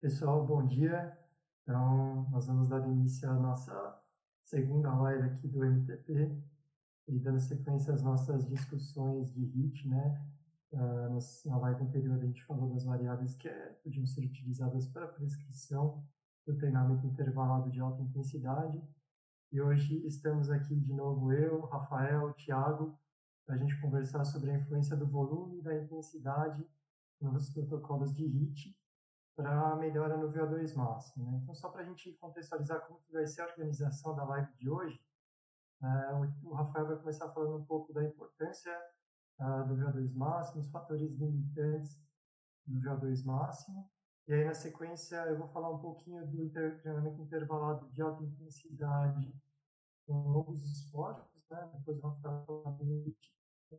Pessoal, bom dia. Então, nós vamos dar início à nossa segunda live aqui do MTP e dando sequência às nossas discussões de HIT, né? Uh, na live anterior a gente falou das variáveis que é, podiam ser utilizadas para prescrição do treinamento intervalado de alta intensidade. E hoje estamos aqui de novo eu, Rafael, Thiago, para a gente conversar sobre a influência do volume e da intensidade nos protocolos de HIT para melhora no VO2 máximo. Né? Então, só para a gente contextualizar como que vai ser a organização da live de hoje, uh, o Rafael vai começar falando um pouco da importância uh, do VO2 máximo, os fatores limitantes do VO2 máximo, e aí na sequência eu vou falar um pouquinho do inter treinamento intervalado de alta intensidade com longos esforços, né? depois o Rafael vai falar de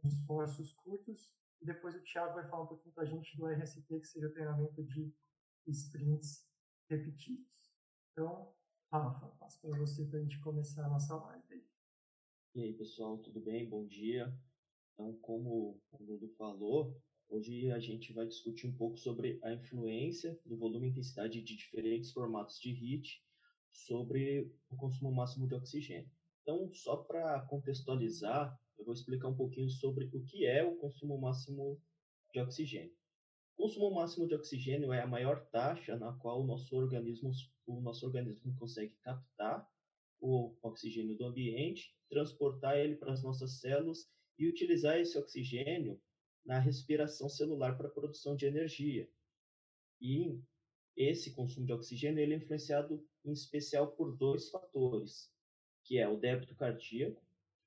esforços curtos, e depois o Thiago vai falar um pouquinho para a gente do RST, que seria o treinamento de sprints repetidos. Então, Rafa, passo para você para a gente começar a nossa live aí. E aí, pessoal, tudo bem? Bom dia. Então, como o Dudu falou, hoje a gente vai discutir um pouco sobre a influência do volume e intensidade de diferentes formatos de HIT sobre o consumo máximo de oxigênio. Então, só para contextualizar, eu vou explicar um pouquinho sobre o que é o consumo máximo de oxigênio. Consumo máximo de oxigênio é a maior taxa na qual o nosso organismo, o nosso organismo consegue captar o oxigênio do ambiente, transportar ele para as nossas células e utilizar esse oxigênio na respiração celular para a produção de energia. E esse consumo de oxigênio ele é influenciado em especial por dois fatores, que é o débito cardíaco,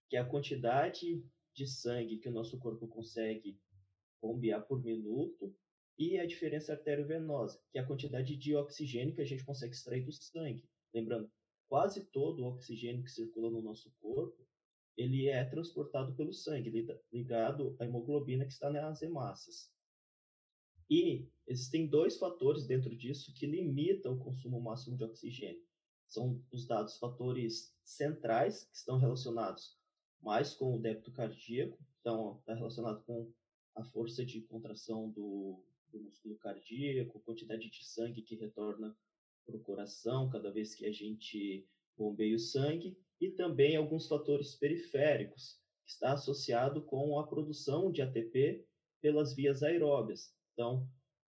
que é a quantidade de sangue que o nosso corpo consegue bombear por minuto, e a diferença arteriovenosa, que é a quantidade de oxigênio que a gente consegue extrair do sangue. Lembrando, quase todo o oxigênio que circula no nosso corpo, ele é transportado pelo sangue, ligado à hemoglobina que está nas hemácias. E existem dois fatores dentro disso que limitam o consumo máximo de oxigênio. São os dados fatores centrais, que estão relacionados mais com o débito cardíaco, então está relacionado com a força de contração do, do músculo cardíaco, quantidade de sangue que retorna para o coração cada vez que a gente bombeia o sangue, e também alguns fatores periféricos, que está associado com a produção de ATP pelas vias aeróbias. Então,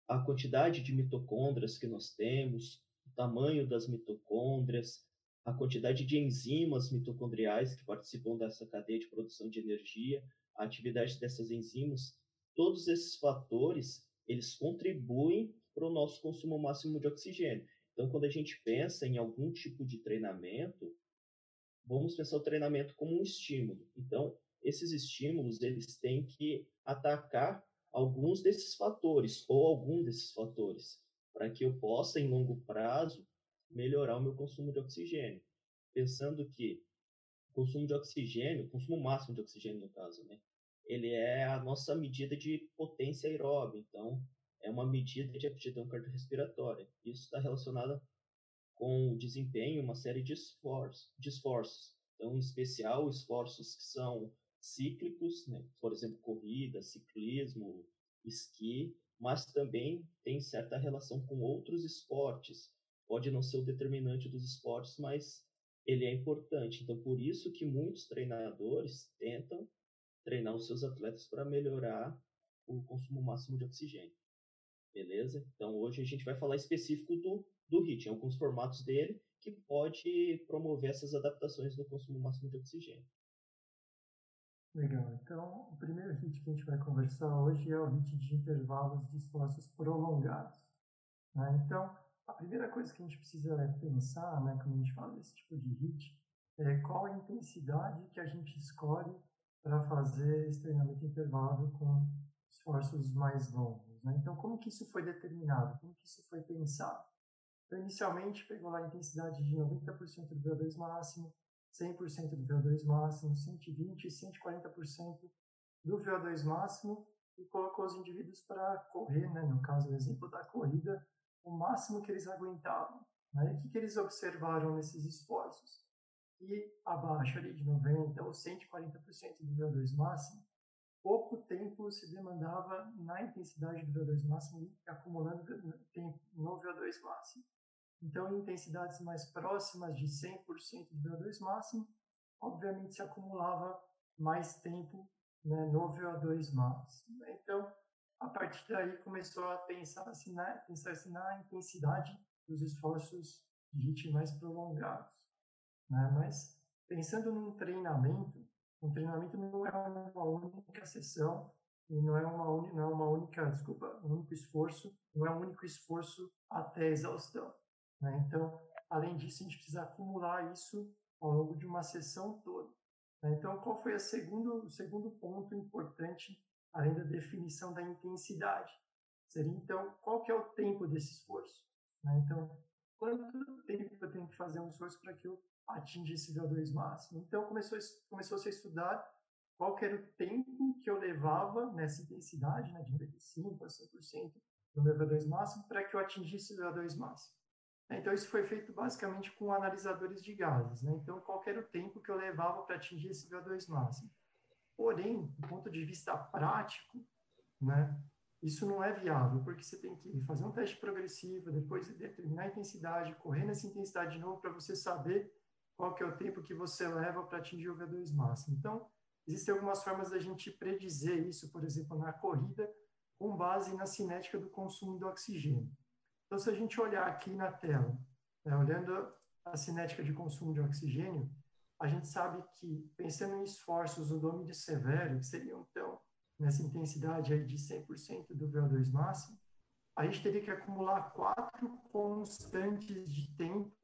a quantidade de mitocôndrias que nós temos, o tamanho das mitocôndrias, a quantidade de enzimas mitocondriais que participam dessa cadeia de produção de energia, a atividade dessas enzimas, todos esses fatores eles contribuem para o nosso consumo máximo de oxigênio. Então, quando a gente pensa em algum tipo de treinamento, vamos pensar o treinamento como um estímulo. Então, esses estímulos eles têm que atacar alguns desses fatores ou algum desses fatores para que eu possa, em longo prazo, melhorar o meu consumo de oxigênio. Pensando que o consumo de oxigênio, consumo máximo de oxigênio no caso, né? Ele é a nossa medida de potência aeróbica. Então, é uma medida de aptidão cardiorrespiratória. Isso está relacionado com o desempenho, uma série de esforços, de esforços. Então, em especial, esforços que são cíclicos, né? por exemplo, corrida, ciclismo, esqui, mas também tem certa relação com outros esportes. Pode não ser o determinante dos esportes, mas ele é importante. Então, por isso que muitos treinadores tentam treinar os seus atletas para melhorar o consumo máximo de oxigênio. Beleza? Então hoje a gente vai falar específico do, do HIT, alguns formatos dele que pode promover essas adaptações no consumo máximo de oxigênio. Legal. Então, o primeiro HIT que a gente vai conversar hoje é o HIT de intervalos de esforços prolongados. Né? Então, a primeira coisa que a gente precisa pensar, né, quando a gente fala desse tipo de HIT, é qual a intensidade que a gente escolhe para fazer esse treinamento intervalo com esforços mais longos. Né? Então, como que isso foi determinado? Como que isso foi pensado? Então, inicialmente, pegou lá a intensidade de 90% do VO2 máximo, 100% do VO2 máximo, 120% e 140% do VO2 máximo e colocou os indivíduos para correr, né? no caso, o exemplo da corrida, o máximo que eles aguentavam. Né? E o que, que eles observaram nesses esforços? E abaixo ali de 90% ou 140% do VO2 máximo, pouco tempo se demandava na intensidade do VO2 máximo e acumulando tempo no VO2 máximo. Então, em intensidades mais próximas de 100% do VO2 máximo, obviamente se acumulava mais tempo né, no VO2 máximo. Então, a partir daí começou a pensar assim na, pensar assim na intensidade dos esforços de HIIT mais prolongados. Né? Mas, pensando num treinamento, um treinamento não é uma única sessão e não é uma, un... não é uma única, desculpa, um único esforço, não é um único esforço até a exaustão. Né? Então, além disso, a gente precisa acumular isso ao longo de uma sessão toda. Né? Então, qual foi segundo, o segundo ponto importante, além da definição da intensidade? Seria, então, qual que é o tempo desse esforço? Né? Então, quanto tempo eu tenho que fazer um esforço para que eu atinja esse VO2 máximo? Então, começou, começou -se a estudar qual era o tempo que eu levava nessa intensidade, né, de 95% a 100% do meu VO2 máximo, para que eu atingisse o VO2 máximo. Então, isso foi feito basicamente com analisadores de gases. Né? Então, qual era o tempo que eu levava para atingir esse VO2 máximo. Porém, do ponto de vista prático, né, isso não é viável, porque você tem que fazer um teste progressivo, depois determinar a intensidade, correr nessa intensidade de novo para você saber qual que é o tempo que você leva para atingir o V2 máximo. Então, existem algumas formas da gente predizer isso, por exemplo, na corrida, com base na cinética do consumo do oxigênio. Então, se a gente olhar aqui na tela, né, olhando a cinética de consumo de oxigênio, a gente sabe que, pensando em esforços domínio severo, que seriam, então, nessa intensidade aí de 100% do VO2 máximo, a gente teria que acumular quatro constantes de tempo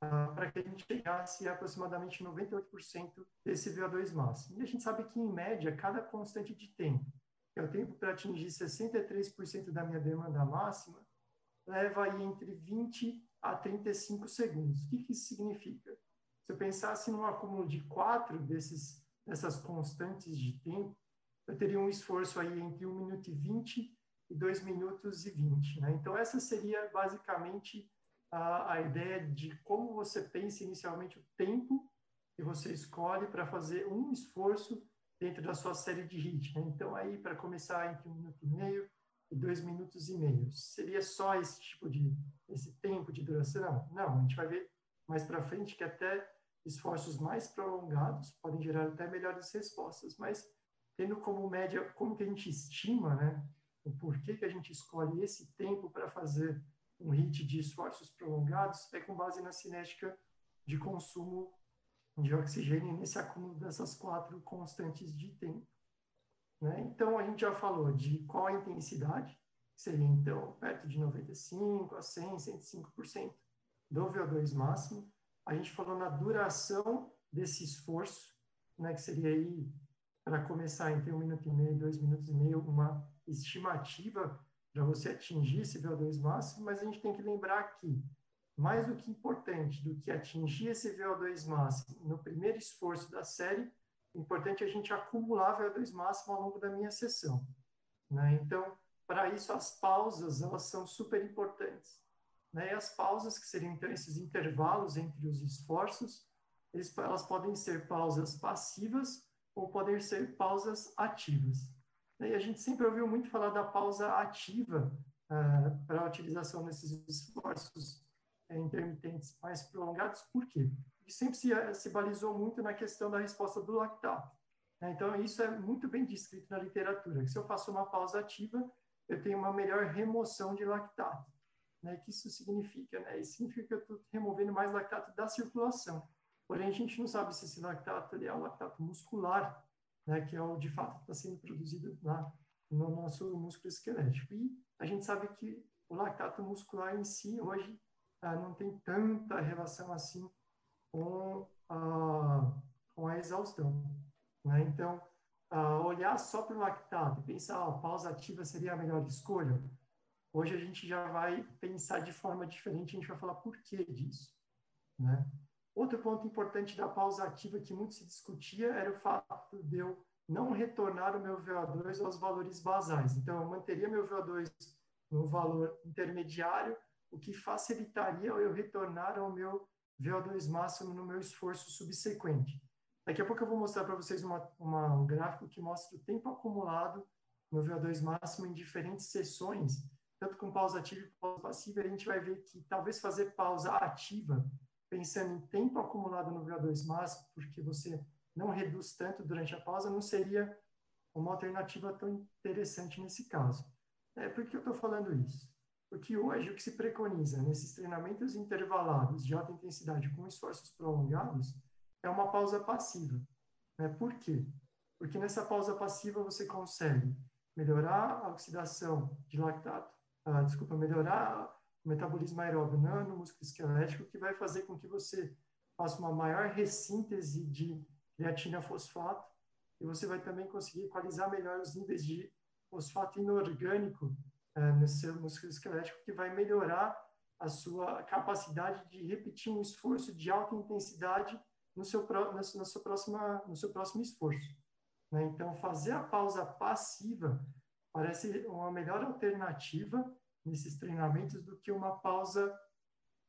para que a gente chegasse a aproximadamente 98% desse VO2 máximo. E a gente sabe que, em média, cada constante de tempo, que é o tempo para atingir 63% da minha demanda máxima, leva aí entre 20 a 35 segundos. O que, que isso significa? Se eu pensasse num acúmulo de quatro desses, dessas constantes de tempo, eu teria um esforço aí entre 1 minuto e 20 e 2 minutos e 20. Né? Então, essa seria basicamente a, a ideia de como você pensa inicialmente o tempo que você escolhe para fazer um esforço dentro da sua série de HIIT. Né? Então, aí, para começar entre um minuto e meio, e dois minutos e meio. Seria só esse tipo de, esse tempo de duração? Não, a gente vai ver mais para frente que até esforços mais prolongados podem gerar até melhores respostas, mas tendo como média, como que a gente estima, né, o porquê que a gente escolhe esse tempo para fazer um HIT de esforços prolongados, é com base na cinética de consumo de oxigênio nesse acúmulo dessas quatro constantes de tempo. Né? Então, a gente já falou de qual a intensidade, seria, então, perto de 95% a 100%, 105% do VO2 máximo. A gente falou na duração desse esforço, né, que seria aí, para começar, entre um minuto e meio dois minutos e meio, uma estimativa para você atingir esse VO2 máximo, mas a gente tem que lembrar que, mais do que importante do que atingir esse VO2 máximo no primeiro esforço da série, importante a gente acumular VO2 máximo ao longo da minha sessão. Né? Então, para isso, as pausas elas são super importantes. Né? E as pausas, que seriam então esses intervalos entre os esforços, eles, elas podem ser pausas passivas ou podem ser pausas ativas. E a gente sempre ouviu muito falar da pausa ativa uh, para a utilização desses esforços uh, intermitentes mais prolongados. Por quê? que sempre se, se balizou muito na questão da resposta do lactato. Né? Então, isso é muito bem descrito na literatura, que se eu faço uma pausa ativa, eu tenho uma melhor remoção de lactato. Né? O que isso significa? Né? Isso significa que eu estou removendo mais lactato da circulação. Porém, a gente não sabe se esse lactato é o lactato muscular, né? que é o de fato está sendo produzido lá no nosso músculo esquelético. E a gente sabe que o lactato muscular em si, hoje, ah, não tem tanta relação assim com a, com a exaustão. Né? Então, olhar só para o lactato e pensar, oh, pausa ativa seria a melhor escolha, hoje a gente já vai pensar de forma diferente, a gente vai falar por que disso. Né? Outro ponto importante da pausa ativa que muito se discutia era o fato de eu não retornar o meu VO2 aos valores basais. Então, eu manteria meu VO2 no valor intermediário, o que facilitaria eu retornar ao meu VO2 máximo no meu esforço subsequente. Daqui a pouco eu vou mostrar para vocês uma, uma, um gráfico que mostra o tempo acumulado no VO2 máximo em diferentes sessões, tanto com pausa ativa e pausa passiva. A gente vai ver que talvez fazer pausa ativa, pensando em tempo acumulado no VO2 máximo, porque você não reduz tanto durante a pausa, não seria uma alternativa tão interessante nesse caso. É, por que eu estou falando isso? Porque hoje o que se preconiza nesses treinamentos intervalados de alta intensidade com esforços prolongados é uma pausa passiva. Né? Por quê? Porque nessa pausa passiva você consegue melhorar a oxidação de lactato, ah, desculpa, melhorar o metabolismo aeróbio no músculo esquelético, que vai fazer com que você faça uma maior ressíntese de creatina fosfato e você vai também conseguir equalizar melhor os níveis de fosfato inorgânico é, no seu músculo esquelético, que vai melhorar a sua capacidade de repetir um esforço de alta intensidade no seu, no, seu, próxima, no seu próximo esforço. Né? Então, fazer a pausa passiva parece uma melhor alternativa nesses treinamentos do que uma pausa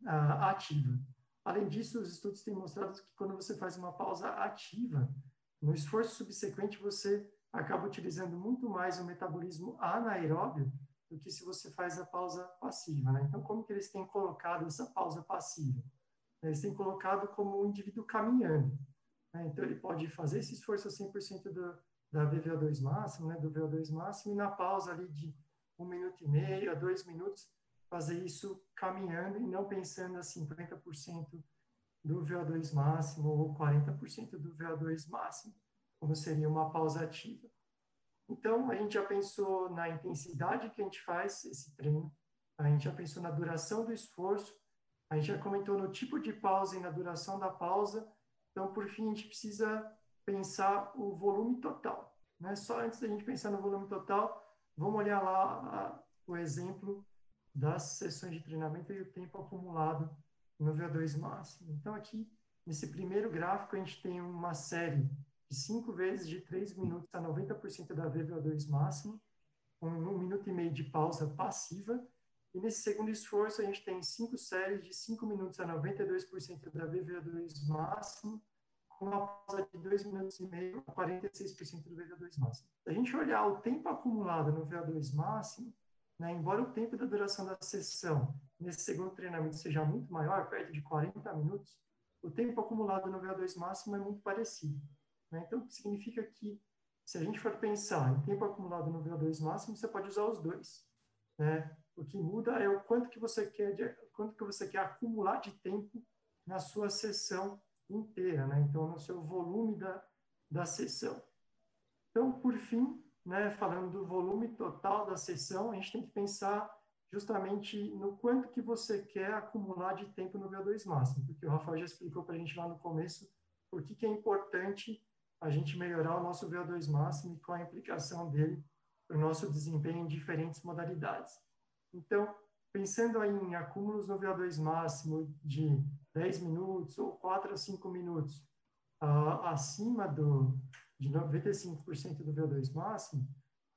uh, ativa. Além disso, os estudos têm mostrado que quando você faz uma pausa ativa, no esforço subsequente você acaba utilizando muito mais o metabolismo anaeróbio do que se você faz a pausa passiva. Né? Então, como que eles têm colocado essa pausa passiva? Eles têm colocado como um indivíduo caminhando. Né? Então, ele pode fazer esse esforço a 100% do, da VVO2 máximo, né? do VO2 máximo, e na pausa ali de um minuto e meio a dois minutos, fazer isso caminhando e não pensando a 50% do VO2 máximo ou 40% do VO2 máximo, como seria uma pausa ativa. Então, a gente já pensou na intensidade que a gente faz esse treino, a gente já pensou na duração do esforço, a gente já comentou no tipo de pausa e na duração da pausa. Então, por fim, a gente precisa pensar o volume total. Né? Só antes da gente pensar no volume total, vamos olhar lá a, o exemplo das sessões de treinamento e o tempo acumulado no VO2 máximo. Então, aqui, nesse primeiro gráfico, a gente tem uma série de 5 vezes de 3 minutos a 90% da VO2 máximo, com um minuto e meio de pausa passiva. E nesse segundo esforço, a gente tem cinco séries de 5 minutos a 92% da VO2 máximo, uma pausa de 2 minutos e meio a 46% do VO2 máximo. Se a gente olhar o tempo acumulado no VO2 máximo, né, embora o tempo da duração da sessão nesse segundo treinamento seja muito maior, perto de 40 minutos, o tempo acumulado no VO2 máximo é muito parecido. Né? Então, significa que, se a gente for pensar em tempo acumulado no VO2 máximo, você pode usar os dois. Né? O que muda é o quanto que você quer, de, quanto que você quer acumular de tempo na sua sessão inteira, né? então, no seu volume da, da sessão. Então, por fim, né, falando do volume total da sessão, a gente tem que pensar justamente no quanto que você quer acumular de tempo no VO2 máximo, porque o Rafael já explicou para a gente lá no começo por que, que é importante a gente melhorar o nosso VO2 máximo e qual a implicação dele para o nosso desempenho em diferentes modalidades. Então, pensando em acúmulos no VO2 máximo de 10 minutos ou 4 a 5 minutos uh, acima do, de 95% do VO2 máximo,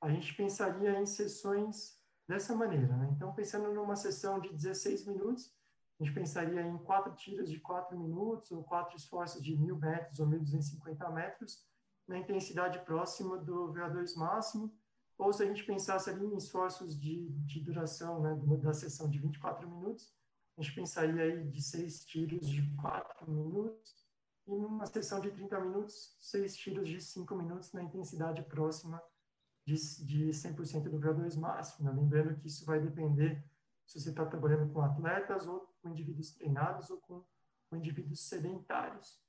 a gente pensaria em sessões dessa maneira. Né? Então, pensando numa sessão de 16 minutos, a gente pensaria em quatro tiros de 4 minutos ou quatro esforços de 1.000 metros ou 1.250 metros na intensidade próxima do VO2 máximo, ou se a gente pensasse ali em esforços de, de duração né, da sessão de 24 minutos, a gente pensaria aí de seis tiros de 4 minutos, e numa sessão de 30 minutos, seis tiros de 5 minutos na intensidade próxima de, de 100% do VO2 máximo. Né? Lembrando que isso vai depender se você está trabalhando com atletas ou com indivíduos treinados ou com, com indivíduos sedentários.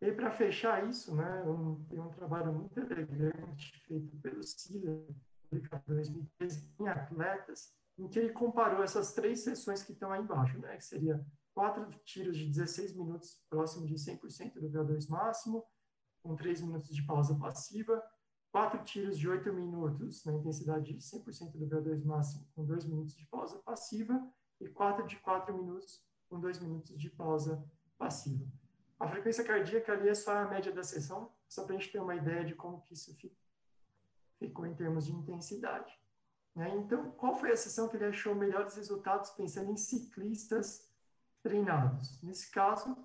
E para fechar isso, né, um, tem um trabalho muito elegante feito pelo CILA, publicado em 2013, em atletas, em que ele comparou essas três sessões que estão aí embaixo, né, que seria quatro tiros de 16 minutos, próximo de 100% do VO2 máximo, com três minutos de pausa passiva, quatro tiros de 8 minutos na intensidade de 100% do VO2 máximo, com dois minutos de pausa passiva, e quatro de 4 minutos, com dois minutos de pausa passiva. A frequência cardíaca ali é só a média da sessão, só para a gente ter uma ideia de como que isso ficou em termos de intensidade. Né? Então, qual foi a sessão que ele achou melhores resultados pensando em ciclistas treinados. Nesse caso,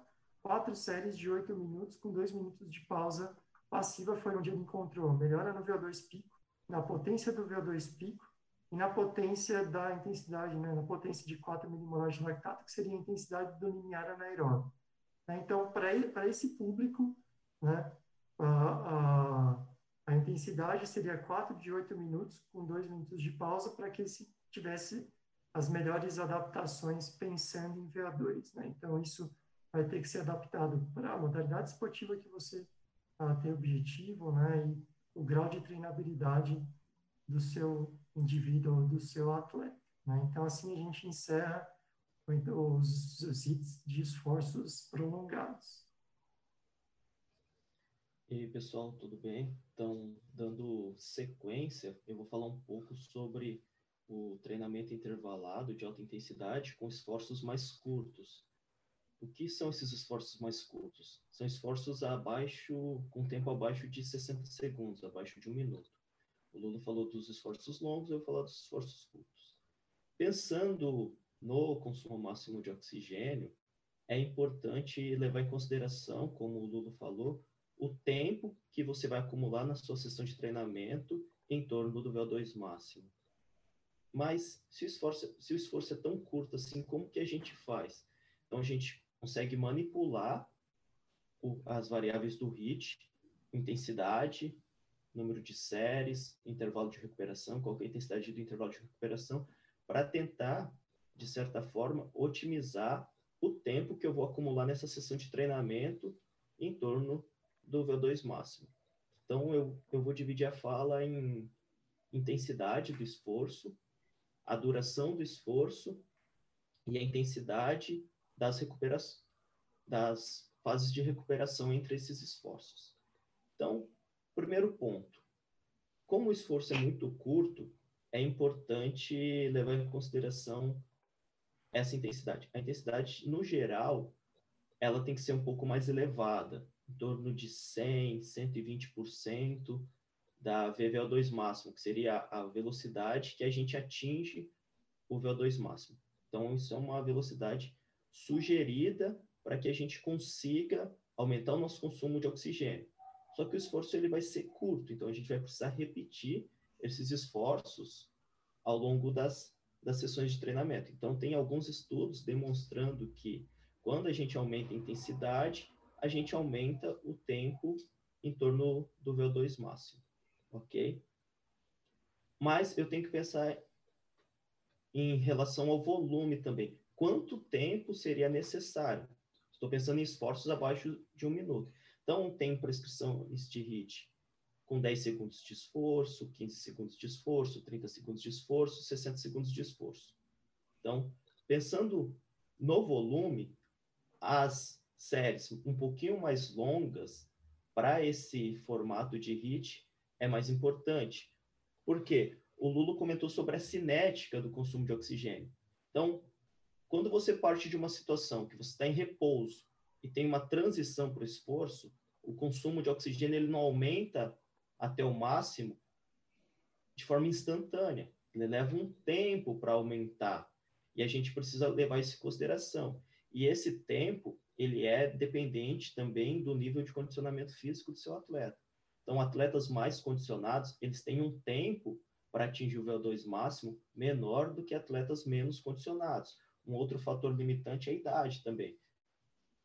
quatro séries de oito minutos com dois minutos de pausa passiva foi onde ele encontrou melhora no VO2 pico, na potência do VO2 pico e na potência da intensidade, né, na potência de 4 milimolar de lactato, que seria a intensidade do limiar anaeróbio. Né? Então, para esse público, né, intensidade seria 4 de 8 minutos, com 2 minutos de pausa, para que ele tivesse as melhores adaptações pensando em VO2. Né? Então, isso vai ter que ser adaptado para a modalidade esportiva que você uh, tem objetivo né? e o grau de treinabilidade do seu indivíduo, do seu atleta. Né? Então, assim, a gente encerra os, os hits de esforços prolongados. E aí, pessoal, tudo bem? Então, dando sequência, eu vou falar um pouco sobre o treinamento intervalado de alta intensidade com esforços mais curtos. O que são esses esforços mais curtos? São esforços abaixo, com tempo abaixo de 60 segundos, abaixo de um minuto. O Lula falou dos esforços longos, eu vou falar dos esforços curtos. Pensando no consumo máximo de oxigênio, é importante levar em consideração, como o Lula falou, o tempo que você vai acumular na sua sessão de treinamento em torno do VO2 máximo. Mas se o esforço, se o esforço é tão curto assim, como que a gente faz? Então a gente consegue manipular o, as variáveis do HIT, intensidade, número de séries, intervalo de recuperação, qual a intensidade do intervalo de recuperação, para tentar, de certa forma, otimizar o tempo que eu vou acumular nessa sessão de treinamento em torno do VO2 máximo. Então, eu, eu vou dividir a fala em intensidade do esforço, a duração do esforço e a intensidade das recuperações, das fases de recuperação entre esses esforços. Então, primeiro ponto, como o esforço é muito curto, é importante levar em consideração essa intensidade. A intensidade, no geral, ela tem que ser um pouco mais elevada, em torno de 100, 120% da VVO2 máximo, que seria a velocidade que a gente atinge o VO2 máximo. Então, isso é uma velocidade sugerida para que a gente consiga aumentar o nosso consumo de oxigênio. Só que o esforço ele vai ser curto, então a gente vai precisar repetir esses esforços ao longo das, das sessões de treinamento. Então, tem alguns estudos demonstrando que quando a gente aumenta a intensidade, a gente aumenta o tempo em torno do VO2 máximo, ok? Mas eu tenho que pensar em relação ao volume também. Quanto tempo seria necessário? Estou pensando em esforços abaixo de um minuto. Então, tem prescrição ST-HIT com 10 segundos de esforço, 15 segundos de esforço, 30 segundos de esforço, 60 segundos de esforço. Então, pensando no volume, as séries um pouquinho mais longas para esse formato de HIT é mais importante. Por quê? O Lulo comentou sobre a cinética do consumo de oxigênio. Então, quando você parte de uma situação que você está em repouso e tem uma transição para o esforço, o consumo de oxigênio ele não aumenta até o máximo de forma instantânea. Ele leva um tempo para aumentar e a gente precisa levar isso em consideração. E esse tempo ele é dependente também do nível de condicionamento físico do seu atleta. Então, atletas mais condicionados, eles têm um tempo para atingir o VO2 máximo menor do que atletas menos condicionados. Um outro fator limitante é a idade também.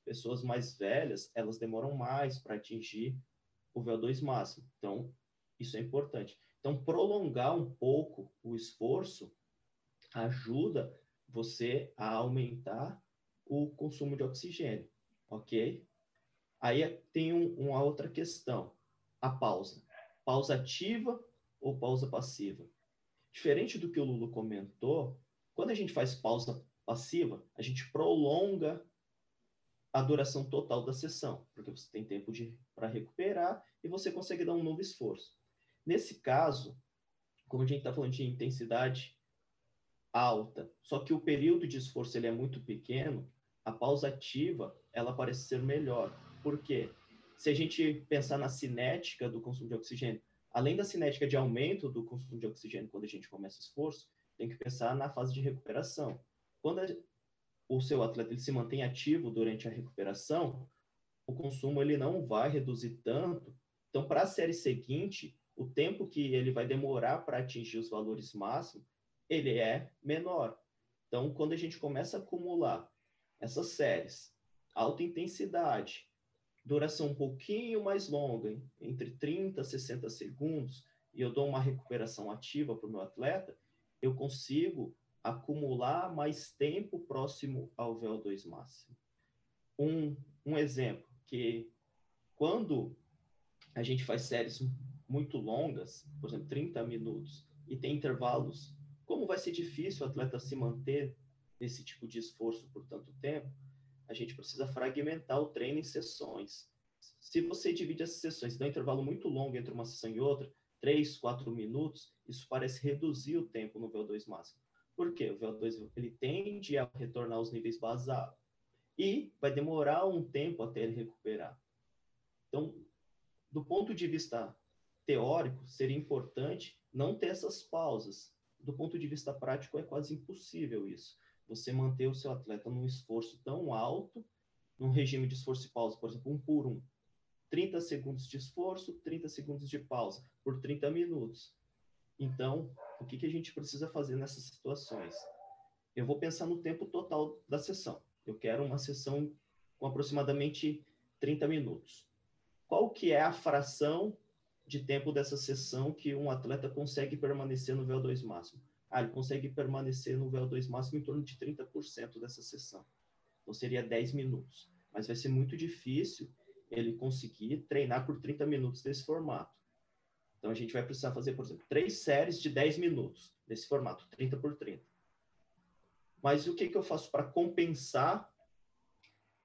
Pessoas mais velhas, elas demoram mais para atingir o VO2 máximo. Então, isso é importante. Então, prolongar um pouco o esforço ajuda você a aumentar o consumo de oxigênio, ok? Aí tem um, uma outra questão, a pausa. Pausa ativa ou pausa passiva? Diferente do que o Lulu comentou, quando a gente faz pausa passiva, a gente prolonga a duração total da sessão, porque você tem tempo para recuperar e você consegue dar um novo esforço. Nesse caso, como a gente está falando de intensidade alta, só que o período de esforço ele é muito pequeno, a pausa ativa ela parece ser melhor. Por quê? Se a gente pensar na cinética do consumo de oxigênio, além da cinética de aumento do consumo de oxigênio quando a gente começa o esforço, tem que pensar na fase de recuperação. Quando a, o seu atleta ele se mantém ativo durante a recuperação, o consumo ele não vai reduzir tanto. Então, para a série seguinte, o tempo que ele vai demorar para atingir os valores máximos, ele é menor. Então, quando a gente começa a acumular essas séries, alta intensidade, duração um pouquinho mais longa, entre 30 a 60 segundos, e eu dou uma recuperação ativa para o meu atleta, eu consigo acumular mais tempo próximo ao VO2 máximo. Um, um exemplo, que quando a gente faz séries muito longas, por exemplo, 30 minutos, e tem intervalos, como vai ser difícil o atleta se manter nesse tipo de esforço por tanto tempo, a gente precisa fragmentar o treino em sessões. Se você divide essas sessões, dá um intervalo muito longo entre uma sessão e outra, 3, 4 minutos, isso parece reduzir o tempo no VO2 máximo. Por quê? O VO2 ele tende a retornar aos níveis basados e vai demorar um tempo até ele recuperar. Então, do ponto de vista teórico, seria importante não ter essas pausas. Do ponto de vista prático, é quase impossível isso. Você manter o seu atleta num esforço tão alto, num regime de esforço e pausa, por exemplo, um por um. 30 segundos de esforço, 30 segundos de pausa, por 30 minutos. Então, o que, que a gente precisa fazer nessas situações? Eu vou pensar no tempo total da sessão. Eu quero uma sessão com aproximadamente 30 minutos. Qual que é a fração de tempo dessa sessão que um atleta consegue permanecer no VO2 máximo? Ah, ele consegue permanecer no VO2 máximo em torno de 30% dessa sessão. Então seria 10 minutos. Mas vai ser muito difícil ele conseguir treinar por 30 minutos desse formato. Então, a gente vai precisar fazer, por exemplo, três séries de 10 minutos nesse formato, 30 por 30. Mas o que, que eu faço para compensar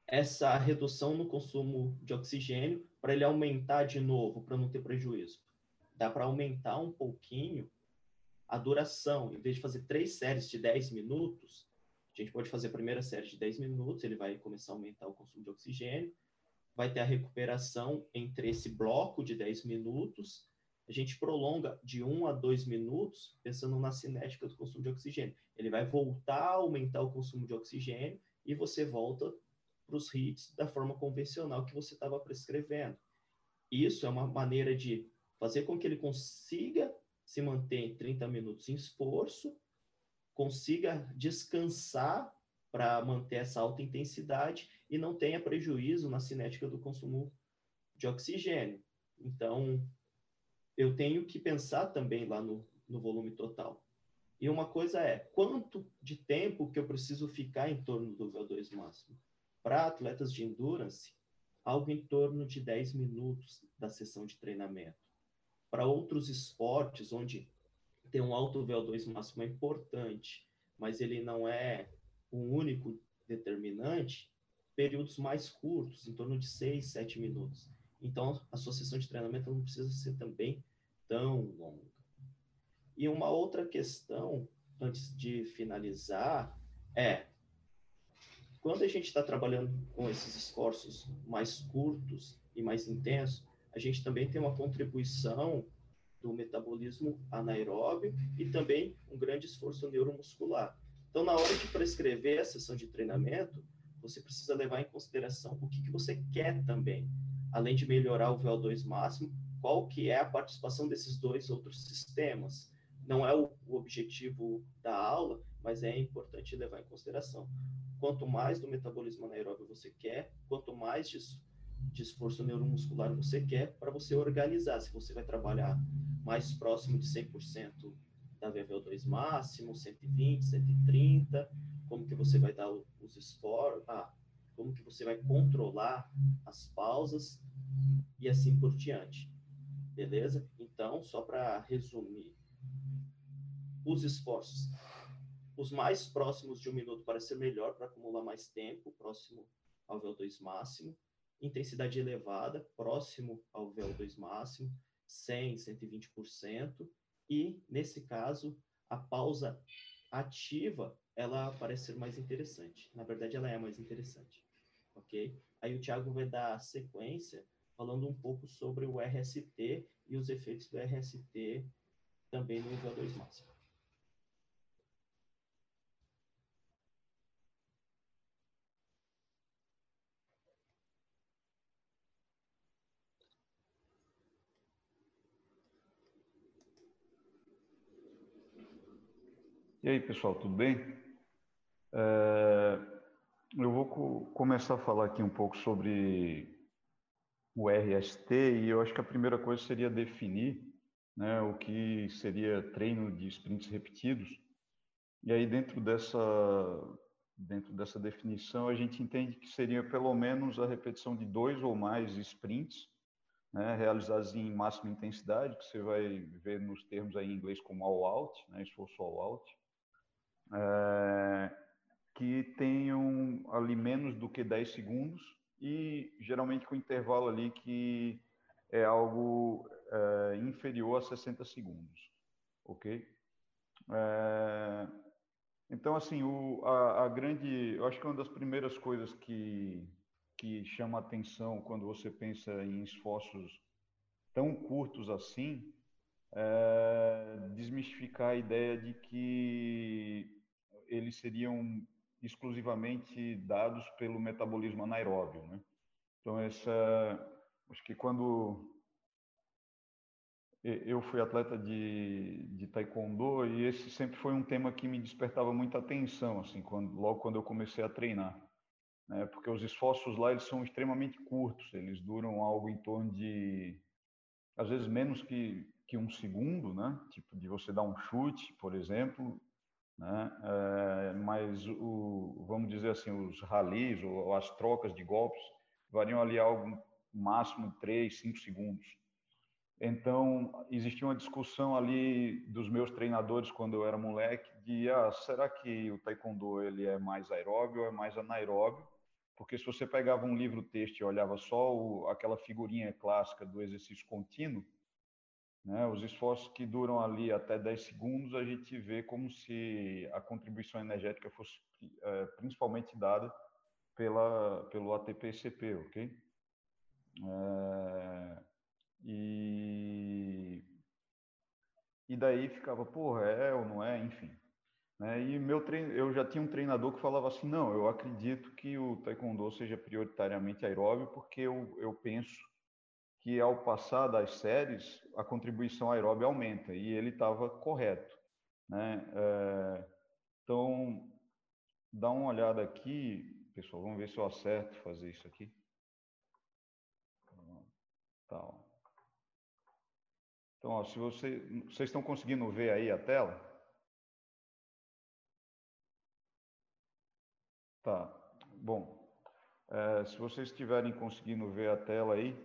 essa redução no consumo de oxigênio para ele aumentar de novo, para não ter prejuízo? Dá para aumentar um pouquinho a duração. Em vez de fazer três séries de 10 minutos, a gente pode fazer a primeira série de 10 minutos, ele vai começar a aumentar o consumo de oxigênio vai ter a recuperação entre esse bloco de 10 minutos. A gente prolonga de 1 a 2 minutos, pensando na cinética do consumo de oxigênio. Ele vai voltar a aumentar o consumo de oxigênio e você volta para os hits da forma convencional que você estava prescrevendo. Isso é uma maneira de fazer com que ele consiga se manter em 30 minutos em esforço, consiga descansar para manter essa alta intensidade e não tenha prejuízo na cinética do consumo de oxigênio. Então, eu tenho que pensar também lá no, no volume total. E uma coisa é, quanto de tempo que eu preciso ficar em torno do VO2 máximo? Para atletas de endurance, algo em torno de 10 minutos da sessão de treinamento. Para outros esportes, onde tem um alto VO2 máximo é importante, mas ele não é o único determinante, períodos mais curtos, em torno de 6, 7 minutos. Então, a sua sessão de treinamento não precisa ser também tão longa. E uma outra questão, antes de finalizar, é quando a gente está trabalhando com esses esforços mais curtos e mais intensos, a gente também tem uma contribuição do metabolismo anaeróbio e também um grande esforço neuromuscular. Então, na hora de prescrever a sessão de treinamento, você precisa levar em consideração o que, que você quer também. Além de melhorar o VO2 máximo, qual que é a participação desses dois outros sistemas? Não é o, o objetivo da aula, mas é importante levar em consideração. Quanto mais do metabolismo anaeróbio você quer, quanto mais de, de esforço neuromuscular você quer, para você organizar. Se você vai trabalhar mais próximo de 100% da VVO2 máximo, 120, 130, como que você vai dar os esforços, ah, como que você vai controlar as pausas e assim por diante. Beleza? Então, só para resumir, os esforços. Os mais próximos de um minuto para ser melhor, para acumular mais tempo, próximo ao VO2 máximo. Intensidade elevada, próximo ao VO2 máximo, 100, 120%. E, nesse caso, a pausa ativa ela parece ser mais interessante. Na verdade, ela é mais interessante. Ok? Aí o Thiago vai dar sequência falando um pouco sobre o RST e os efeitos do RST também no VO2 máximo. E aí, pessoal, tudo bem? É, eu vou co começar a falar aqui um pouco sobre o RST e eu acho que a primeira coisa seria definir né, o que seria treino de sprints repetidos. E aí, dentro dessa, dentro dessa definição, a gente entende que seria pelo menos a repetição de dois ou mais sprints né, realizados em máxima intensidade, que você vai ver nos termos aí em inglês como all out, né, esforço all out, é, que tenham ali menos do que 10 segundos e geralmente com intervalo ali que é algo é, inferior a 60 segundos, ok? É, então, assim, o, a, a, grande, eu acho que uma das primeiras coisas que, que chama atenção quando você pensa em esforços tão curtos assim, é desmistificar a ideia de que eles seriam exclusivamente dados pelo metabolismo anaeróbio, né? Então essa, acho que quando eu fui atleta de, de taekwondo e esse sempre foi um tema que me despertava muita atenção, assim, quando, logo quando eu comecei a treinar, né? Porque os esforços lá eles são extremamente curtos, eles duram algo em torno de, às vezes menos que que um segundo, né? Tipo de você dar um chute, por exemplo, né? É, mas o, vamos dizer assim, os ralis ou as trocas de golpes variam ali algo máximo de 3, 5 segundos. Então, existia uma discussão ali dos meus treinadores quando eu era moleque de, ah, será que o taekwondo ele é mais aeróbio ou é mais anaeróbio? Porque se você pegava um livro texto e olhava só o, aquela figurinha clássica do exercício contínuo, né? Os esforços que duram ali até 10 segundos, a gente vê como se a contribuição energética fosse é, principalmente dada pela, pelo ATP-CP, ok? É, e, e daí ficava, porra, é ou não é, enfim. Né? E meu treino, eu já tinha um treinador que falava assim, não, eu acredito que o taekwondo seja prioritariamente aeróbio porque eu, eu penso que ao passar das séries, a contribuição aeróbica aumenta, e ele estava correto. Né? É, então, dá uma olhada aqui, pessoal, vamos ver se eu acerto fazer isso aqui. Tá, Então, ó, se você, vocês estão conseguindo ver aí a tela? Tá, bom. É, se vocês estiverem conseguindo ver a tela aí,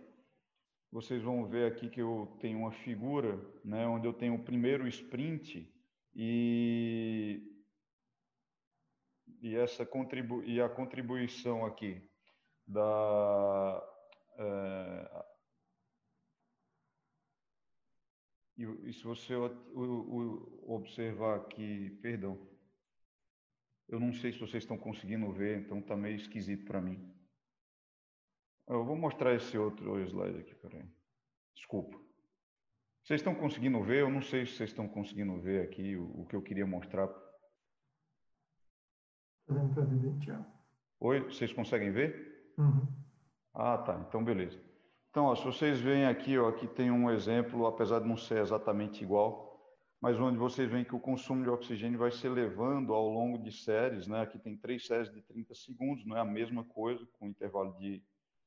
vocês vão ver aqui que eu tenho uma figura, né, onde eu tenho o primeiro sprint e, e essa contribu e a contribuição aqui da é, e, se você observar aqui, perdão, eu não sei se vocês estão conseguindo ver, então está meio esquisito para mim. Eu vou mostrar esse outro slide aqui, peraí. Desculpa. Vocês estão conseguindo ver? Eu não sei se vocês estão conseguindo ver aqui o, o que eu queria mostrar. Oi, vocês conseguem ver? Uhum. Ah, tá. Então, beleza. Então, ó, se vocês veem aqui, ó, aqui tem um exemplo, apesar de não ser exatamente igual, mas onde vocês veem que o consumo de oxigênio vai se elevando ao longo de séries, né? Aqui tem três séries de 30 segundos, não é a mesma coisa, com intervalo de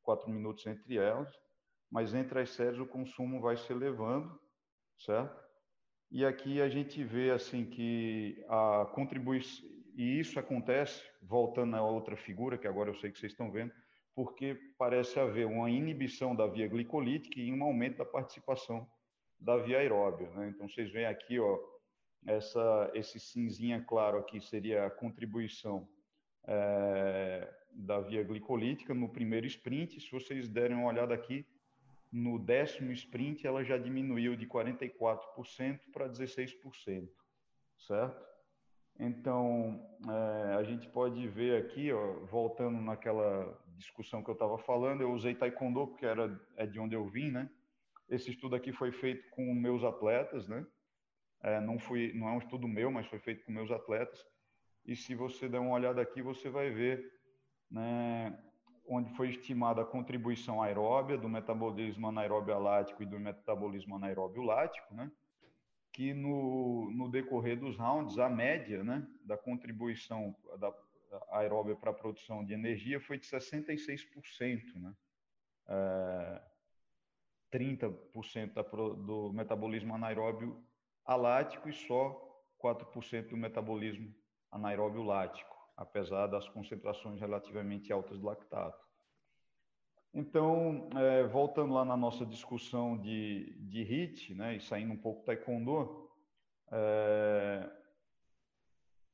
quatro minutos entre elas, mas entre as séries o consumo vai se elevando, certo? E aqui a gente vê assim que a contribuição e isso acontece voltando à outra figura que agora eu sei que vocês estão vendo, porque parece haver uma inibição da via glicolítica e um aumento da participação da via aeróbia, né? Então vocês veem aqui, ó, essa esse cinzinha claro aqui seria a contribuição é, da via glicolítica no primeiro sprint. Se vocês derem uma olhada aqui, no décimo sprint ela já diminuiu de 44% para 16%, certo? Então, é, a gente pode ver aqui, ó, voltando naquela discussão que eu estava falando, eu usei Taekwondo porque era, é de onde eu vim, né? Esse estudo aqui foi feito com meus atletas, né? É, não, fui, não é um estudo meu, mas foi feito com meus atletas. E se você der uma olhada aqui, você vai ver né, onde foi estimada a contribuição aeróbia do metabolismo anaeróbio lático e do metabolismo anaeróbio lático, né, que no, no decorrer dos rounds, a média né, da contribuição da aeróbia para a produção de energia foi de 66%. Né? É, 30% da, do metabolismo anaeróbio alático e só 4% do metabolismo anaeróbio lático, apesar das concentrações relativamente altas de lactato. Então, é, voltando lá na nossa discussão de, de HIT, né, e saindo um pouco do taekwondo, é,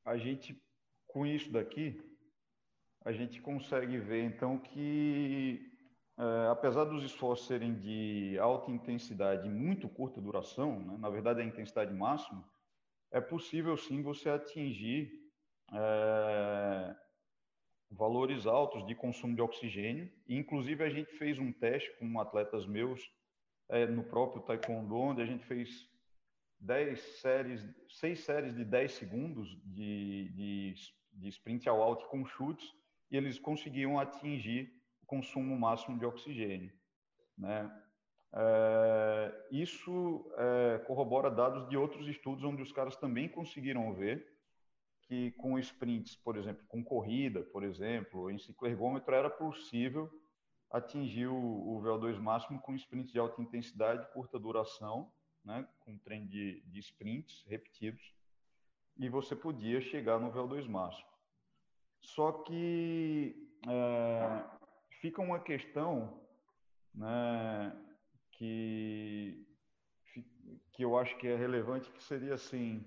a gente, com isso daqui, a gente consegue ver, então, que é, apesar dos esforços serem de alta intensidade e muito curta duração, né, na verdade a intensidade máxima, é possível sim você atingir é, valores altos de consumo de oxigênio. inclusive, a gente fez um teste com atletas meus é, no próprio Taekwondo, onde a gente fez 10 séries, 6 séries de 10 segundos de, de, de sprint ao alto com chutes, e eles conseguiam atingir o consumo máximo de oxigênio. Né? É, isso é, corrobora dados de outros estudos onde os caras também conseguiram ver que com sprints, por exemplo, com corrida, por exemplo, em cicloergômetro, era possível atingir o, o VO2 máximo com sprints de alta intensidade, curta duração, né, com treino de, de sprints repetidos, e você podia chegar no VO2 máximo. Só que é, fica uma questão né, que, que eu acho que é relevante, que seria assim,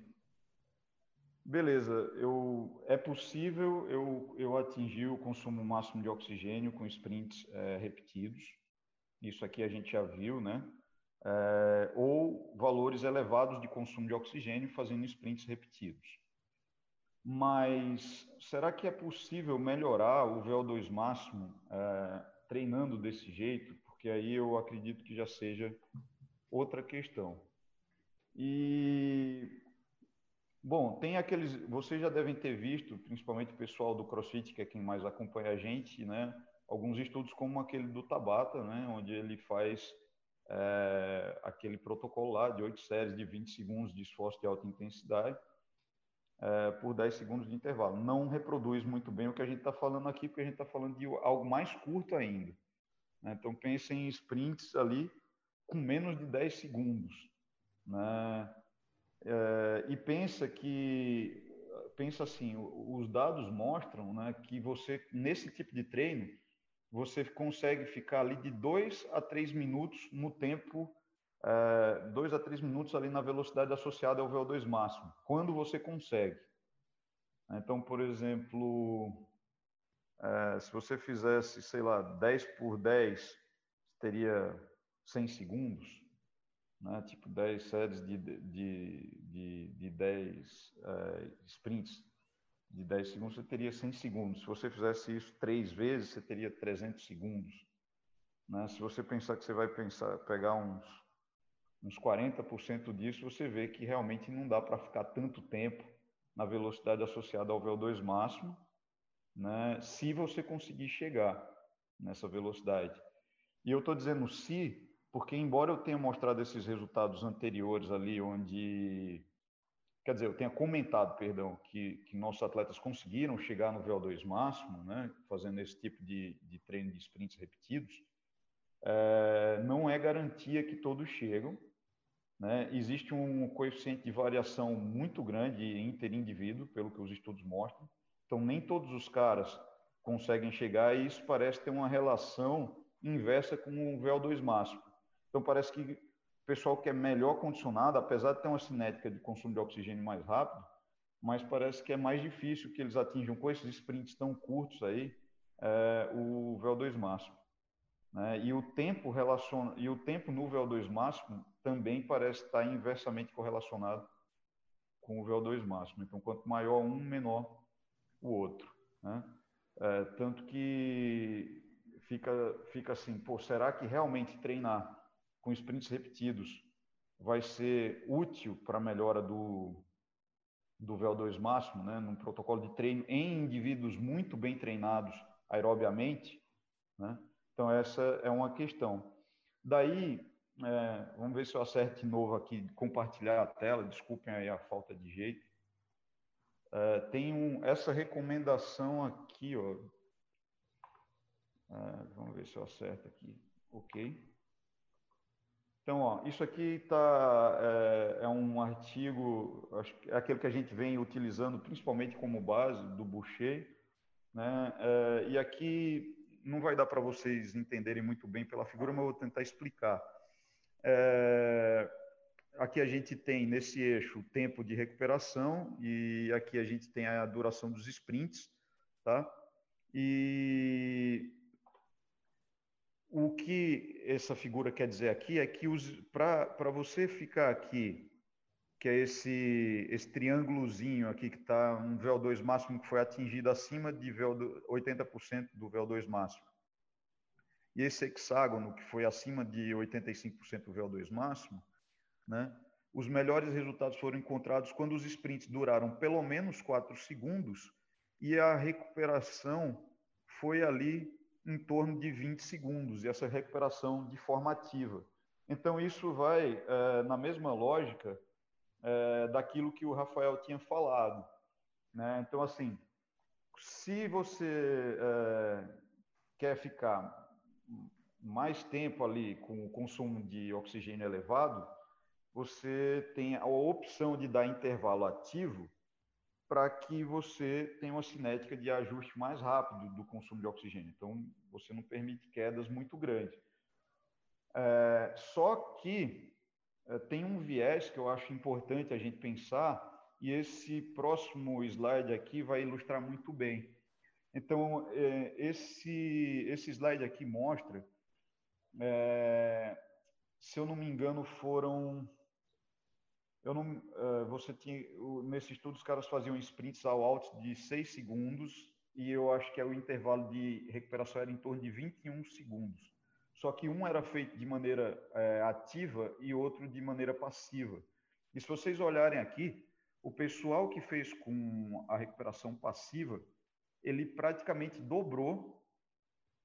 Beleza, eu, é possível eu, eu atingir o consumo máximo de oxigênio com sprints é, repetidos, isso aqui a gente já viu, né? É, ou valores elevados de consumo de oxigênio fazendo sprints repetidos. Mas será que é possível melhorar o VO2 máximo é, treinando desse jeito? Porque aí eu acredito que já seja outra questão. E Bom, tem aqueles. Vocês já devem ter visto, principalmente o pessoal do CrossFit, que é quem mais acompanha a gente, né? Alguns estudos como aquele do Tabata, né? Onde ele faz é, aquele protocolo lá de oito séries de 20 segundos de esforço de alta intensidade é, por 10 segundos de intervalo. Não reproduz muito bem o que a gente está falando aqui, porque a gente está falando de algo mais curto ainda. Né? Então, pensem em sprints ali com menos de 10 segundos. Né? É, e pensa que pensa assim, os dados mostram, né, que você nesse tipo de treino você consegue ficar ali de 2 a 3 minutos no tempo, 2 é, a 3 minutos ali na velocidade associada ao VO2 máximo, quando você consegue. Então, por exemplo, é, se você fizesse, sei lá, 10 por 10, teria 100 segundos né? tipo 10 séries de, de, de, de 10 é, sprints de 10 segundos, você teria 100 segundos. Se você fizesse isso três vezes, você teria 300 segundos. Né? Se você pensar que você vai pensar, pegar uns, uns 40% disso, você vê que realmente não dá para ficar tanto tempo na velocidade associada ao VO2 máximo, né? se você conseguir chegar nessa velocidade. E eu estou dizendo se, porque embora eu tenha mostrado esses resultados anteriores ali, onde, quer dizer, eu tenha comentado, perdão, que, que nossos atletas conseguiram chegar no VO2 máximo, né, fazendo esse tipo de, de treino de sprints repetidos, é, não é garantia que todos chegam, né? Existe um coeficiente de variação muito grande interindivíduo, pelo que os estudos mostram. Então, nem todos os caras conseguem chegar e isso parece ter uma relação inversa com o VO2 máximo. Então, parece que o pessoal que é melhor condicionado, apesar de ter uma cinética de consumo de oxigênio mais rápido, mas parece que é mais difícil que eles atinjam com esses sprints tão curtos aí é, o VO2 máximo. Né? E, o tempo relaciona, e o tempo no VO2 máximo também parece estar inversamente correlacionado com o VO2 máximo. Então, quanto maior um, menor o outro. Né? É, tanto que fica, fica assim, pô, será que realmente treinar com sprints repetidos vai ser útil para a melhora do, do VO2 máximo, né, num protocolo de treino em indivíduos muito bem treinados aerobiamente, né? Então essa é uma questão. Daí é, vamos ver se eu acerto de novo aqui, compartilhar a tela, desculpem aí a falta de jeito. É, tem um, essa recomendação aqui, ó. É, vamos ver se eu acerto aqui. Ok. Então, ó, isso aqui tá, é, é, um artigo, acho é aquele que a gente vem utilizando principalmente como base do Boucher, né? É, e aqui não vai dar para vocês entenderem muito bem pela figura, mas eu vou tentar explicar. É, aqui a gente tem nesse eixo o tempo de recuperação e aqui a gente tem a duração dos sprints, tá? E o que essa figura quer dizer aqui é que para você ficar aqui, que é esse, esse triângulozinho aqui que está um VO2 máximo que foi atingido acima de VO2, 80% do VO2 máximo, e esse hexágono que foi acima de 85% do VO2 máximo, né, os melhores resultados foram encontrados quando os sprints duraram pelo menos 4 segundos e a recuperação foi ali em torno de 20 segundos, e essa recuperação de forma ativa. Então, isso vai é, na mesma lógica é, daquilo que o Rafael tinha falado. Né? Então, assim, se você é, quer ficar mais tempo ali com o consumo de oxigênio elevado, você tem a opção de dar intervalo ativo para que você tenha uma cinética de ajuste mais rápido do consumo de oxigênio. Então, você não permite quedas muito grandes. É, só que é, tem um viés que eu acho importante a gente pensar, e esse próximo slide aqui vai ilustrar muito bem. Então, é, esse, esse slide aqui mostra, é, se eu não me engano, foram eu não, uh, você tinha, nesse estudo os caras faziam sprints ao alto de 6 segundos e eu acho que é o intervalo de recuperação era em torno de 21 segundos. Só que um era feito de maneira é, ativa e outro de maneira passiva. E se vocês olharem aqui, o pessoal que fez com a recuperação passiva, ele praticamente dobrou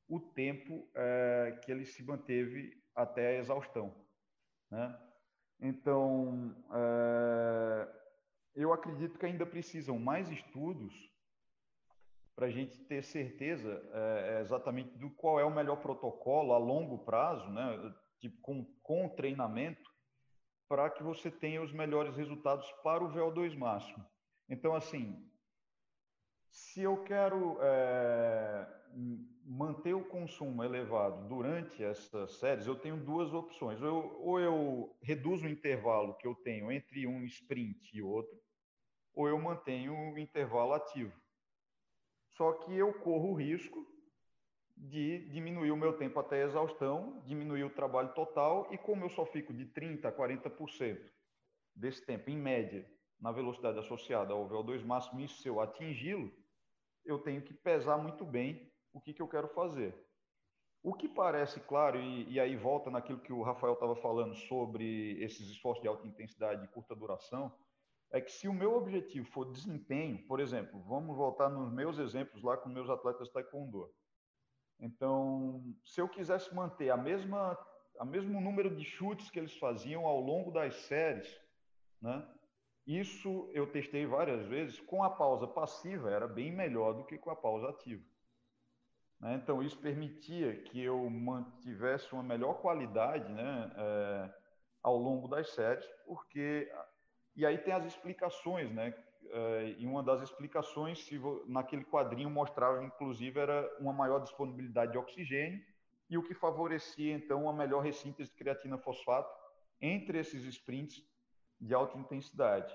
o tempo é, que ele se manteve até a exaustão. Né? Então, é, eu acredito que ainda precisam mais estudos para a gente ter certeza é, exatamente do qual é o melhor protocolo a longo prazo, né, tipo com, com treinamento, para que você tenha os melhores resultados para o VO2 máximo. Então, assim, se eu quero é, manter o consumo elevado durante essas séries, eu tenho duas opções. Eu, ou eu reduzo o intervalo que eu tenho entre um sprint e outro, ou eu mantenho o intervalo ativo. Só que eu corro o risco de diminuir o meu tempo até a exaustão, diminuir o trabalho total, e como eu só fico de 30% a 40% desse tempo, em média, na velocidade associada ao VO2 máximo, isso se eu atingi-lo, eu tenho que pesar muito bem o que, que eu quero fazer. O que parece claro, e, e aí volta naquilo que o Rafael estava falando sobre esses esforços de alta intensidade e curta duração, é que se o meu objetivo for desempenho, por exemplo, vamos voltar nos meus exemplos lá com meus atletas taekwondo. Então, se eu quisesse manter a mesma a mesmo número de chutes que eles faziam ao longo das séries, né? Isso eu testei várias vezes com a pausa passiva era bem melhor do que com a pausa ativa. Né? Então, isso permitia que eu mantivesse uma melhor qualidade né, é, ao longo das séries, porque. E aí tem as explicações, né? É, e uma das explicações, se naquele quadrinho mostrava, inclusive, era uma maior disponibilidade de oxigênio e o que favorecia, então, uma melhor ressíntese de creatina fosfato entre esses sprints de alta intensidade.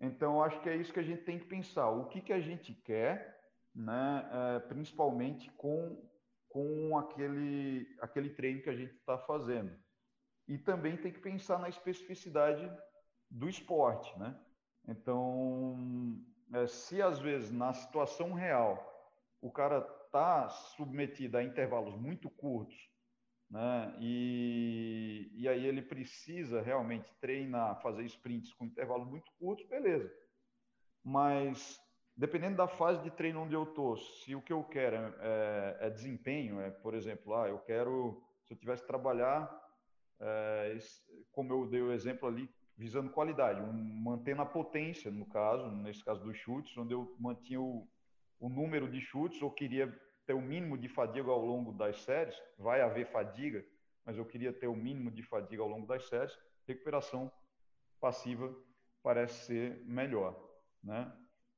Então, acho que é isso que a gente tem que pensar. O que, que a gente quer né, é, principalmente com, com aquele, aquele treino que a gente está fazendo. E também tem que pensar na especificidade do esporte, né? Então, é, se às vezes na situação real o cara está submetido a intervalos muito curtos, né? E, e aí ele precisa realmente treinar, fazer sprints com intervalos muito curtos, beleza. Mas dependendo da fase de treino onde eu estou, se o que eu quero é, é, desempenho, é, por exemplo, ah, eu quero, se eu tivesse que trabalhar é, como eu dei o exemplo ali, visando qualidade, um, mantendo a potência, no caso, nesse caso dos chutes, onde eu mantinha o, o número de chutes, ou queria ter o mínimo de fadiga ao longo das séries, vai haver fadiga, mas eu queria ter o mínimo de fadiga ao longo das séries, recuperação passiva parece ser melhor, né?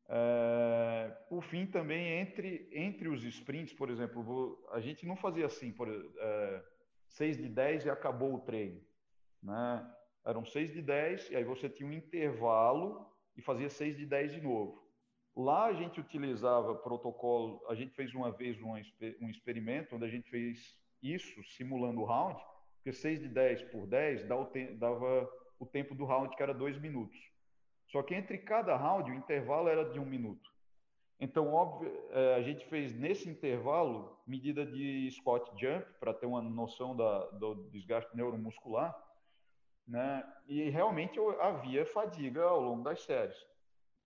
É, por fim, também entre entre os sprints, por exemplo, vou, a gente não fazia assim, por é, 6 de 10 e acabou o treino, né? Eram 6 de 10 e aí você tinha um intervalo e fazia 6 de 10 de novo. Lá a gente utilizava protocolo, a gente fez uma vez um, um experimento onde a gente fez isso simulando o round, porque 6 de 10 por 10 dava o, te, dava o tempo do round que era 2 minutos. Só que entre cada round o intervalo era de um minuto. Então, óbvio, é, a gente fez nesse intervalo medida de squat jump para ter uma noção da, do desgaste neuromuscular, né? E realmente havia fadiga ao longo das séries.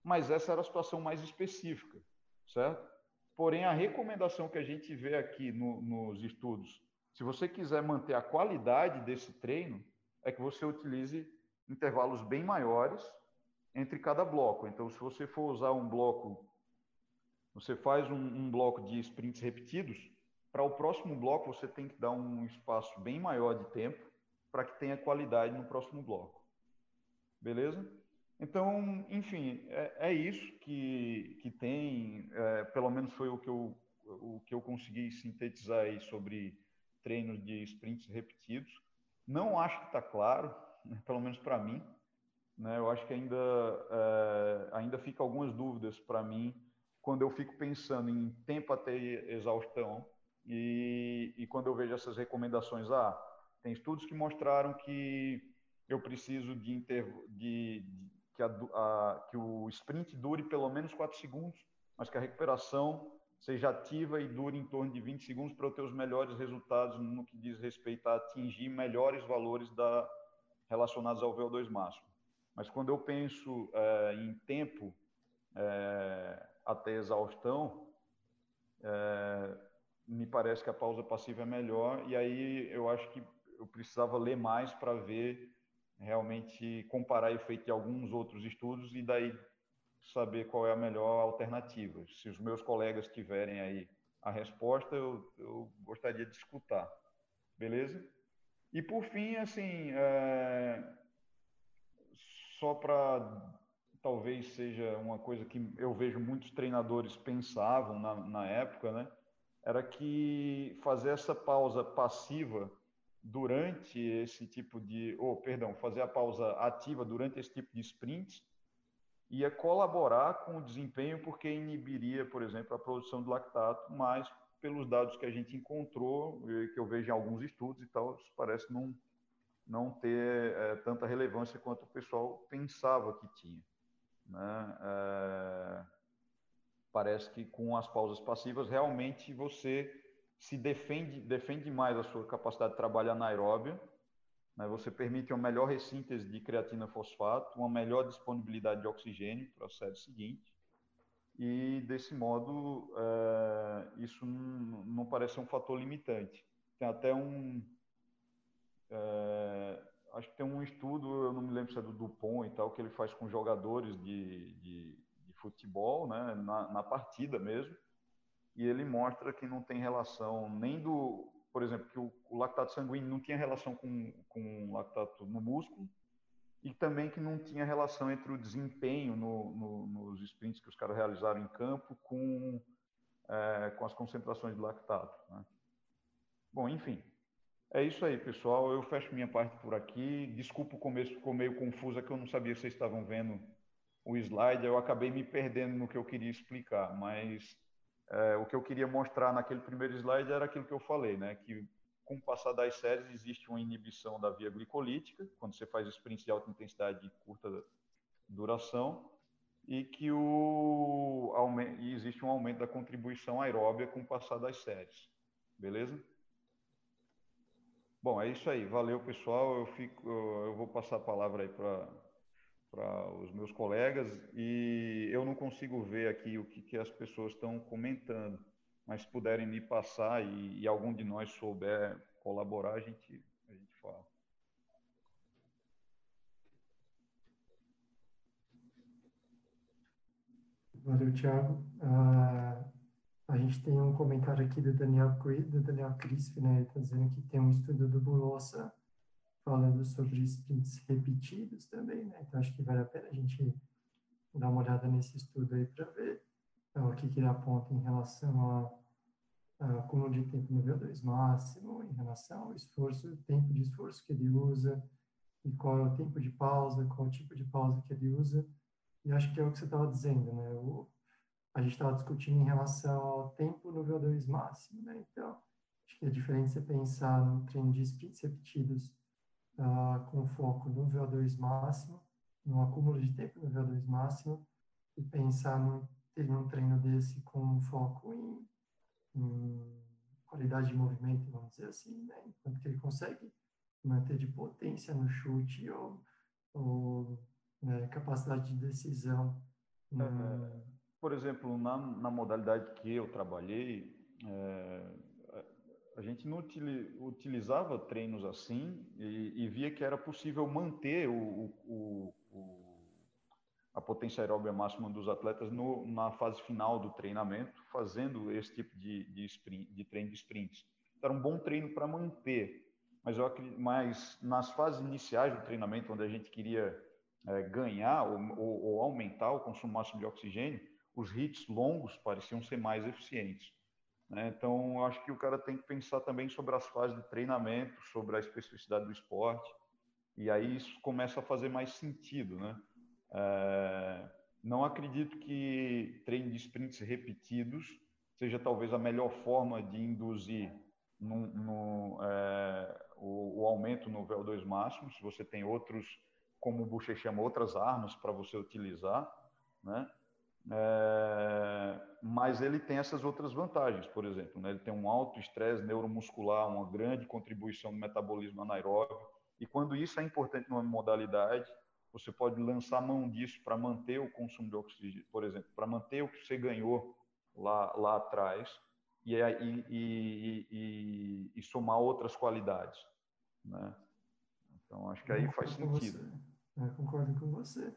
Mas essa era a situação mais específica, certo? Porém, a recomendação que a gente vê aqui no, nos estudos, se você quiser manter a qualidade desse treino, é que você utilize intervalos bem maiores entre cada bloco. Então, se você for usar um bloco, você faz um, um bloco de sprints repetidos, para o próximo bloco você tem que dar um espaço bem maior de tempo para que tenha qualidade no próximo bloco. Beleza? Então, enfim, é, é isso que, que tem, é, pelo menos foi o que, eu, o que eu consegui sintetizar aí sobre treinos de sprints repetidos. Não acho que está claro, né, pelo menos para mim, né? Eu acho que ainda, é, ainda fica algumas dúvidas para mim quando eu fico pensando em tempo até exaustão e, e quando eu vejo essas recomendações. Ah, tem estudos que mostraram que eu preciso de, inter, de, de que, a, a, que o sprint dure pelo menos 4 segundos, mas que a recuperação seja ativa e dure em torno de 20 segundos para eu ter os melhores resultados no que diz respeito a atingir melhores valores da, relacionados ao VO2 máximo. Mas quando eu penso é, em tempo é, até exaustão, é, me parece que a pausa passiva é melhor. E aí eu acho que eu precisava ler mais para ver realmente comparar efeito de alguns outros estudos e daí saber qual é a melhor alternativa. Se os meus colegas tiverem aí a resposta, eu, eu gostaria de escutar. Beleza? E por fim, assim, é, só para talvez seja uma coisa que eu vejo muitos treinadores pensavam na, na época, né? Era que fazer essa pausa passiva durante esse tipo de, ou oh, perdão, fazer a pausa ativa durante esse tipo de sprints ia colaborar com o desempenho porque inibiria, por exemplo, a produção de lactato, mas pelos dados que a gente encontrou, que eu vejo em alguns estudos e tal, isso parece não não ter é, tanta relevância quanto o pessoal pensava que tinha. Né? É, parece que com as pausas passivas realmente você se defende defende mais a sua capacidade de trabalho anaeróbia, né? você permite uma melhor ressíntese de creatina fosfato, uma melhor disponibilidade de oxigênio para a série seguinte, e desse modo é, isso não, não parece um fator limitante. Tem até um é, acho que tem um estudo, eu não me lembro se é do Dupont e tal, que ele faz com jogadores de, de, de futebol, né, na, na, partida mesmo, e ele mostra que não tem relação nem do, por exemplo, que o, o lactato sanguíneo não tinha relação com, com o lactato no músculo, e também que não tinha relação entre o desempenho no, no, nos sprints que os caras realizaram em campo com, é, com as concentrações de lactato. Né? Bom, enfim, é isso aí, pessoal. Eu fecho minha parte por aqui. Desculpa o começo, ficou meio confuso, é que eu não sabia se vocês estavam vendo o slide. Eu acabei me perdendo no que eu queria explicar, mas é, o que eu queria mostrar naquele primeiro slide era aquilo que eu falei, né? Que com o passar das séries existe uma inibição da via glicolítica, quando você faz sprints de alta intensidade e curta duração, e que o, e existe um aumento da contribuição aeróbia com o passar das séries. Beleza? Bom, é isso aí. Valeu, pessoal. Eu, fico, eu vou passar a palavra aí para os meus colegas e eu não consigo ver aqui o que, que as pessoas estão comentando, mas se puderem me passar e, e algum de nós souber colaborar, a gente, a gente fala. Valeu, Thiago. Ah, a gente tem um comentário aqui do Daniel, do Daniel Crisp, né? Está dizendo que tem um estudo do Bulosa falando sobre sprints repetidos também, né? Então, acho que vale a pena a gente dar uma olhada nesse estudo aí para ver uh, o que, que ele aponta em relação a acúmulo de tempo no VO2 máximo, em relação ao esforço, tempo de esforço que ele usa, e qual é o tempo de pausa, qual é o tipo de pausa que ele usa. E acho que é o que você estava dizendo, né? O, a gente estava discutindo em relação ao tempo no VO2 máximo, né? Então, acho que é diferente você pensar num treino de sprints repetidos uh, com foco no VO2 máximo, no acúmulo de tempo no VO2 máximo, e pensar num, num treino desse com foco em, em qualidade de movimento, vamos dizer assim, né? Enquanto que ele consegue manter de potência no chute ou, ou né, capacidade de decisão. É, por exemplo, na, na modalidade que eu trabalhei, é, a gente não utilizava treinos assim e, e, via que era possível manter o, o, o, a potência aeróbica máxima dos atletas no, na fase final do treinamento, fazendo esse tipo de, de, sprint, de treino de sprints. Era um bom treino para manter, mas, eu, mas nas fases iniciais do treinamento, onde a gente queria é, ganhar ou, ou, ou, aumentar o consumo máximo de oxigênio, os hits longos pareciam ser mais eficientes. Né? Então, acho que o cara tem que pensar também sobre as fases de treinamento, sobre a especificidade do esporte, e aí isso começa a fazer mais sentido. Né? É, não acredito que treino de sprints repetidos seja talvez a melhor forma de induzir no, no, é, o, o, aumento no VO2 máximo, se você tem outros, como o Boucher chama, outras armas para você utilizar, né? É, mas ele tem essas outras vantagens, por exemplo, né? ele tem um alto estresse neuromuscular, uma grande contribuição no metabolismo anaeróbio, e quando isso é importante numa modalidade, você pode lançar mão disso para manter o consumo de oxigênio, por exemplo, para manter o que você ganhou lá, lá atrás, e, e, e, e somar outras qualidades. Né? Então, acho que aí faz sentido. Eu concordo com você.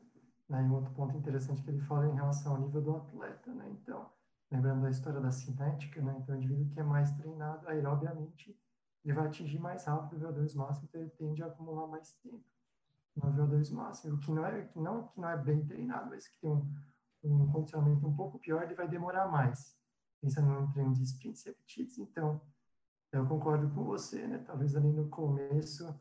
Né? E um outro ponto interessante que ele fala é em relação ao nível do atleta. Né? Então, lembrando da história da cinética, né? então, o indivíduo que é mais treinado aerobiamente, ele vai atingir mais rápido o VO2 máximo, então ele tende a acumular mais tempo no VO2 máximo. O que não é, que não, que não é bem treinado, mas que tem um, um condicionamento um pouco pior, ele vai demorar mais pensando num treino de sprints repetidos, então eu concordo com você, né? Talvez ali no começo,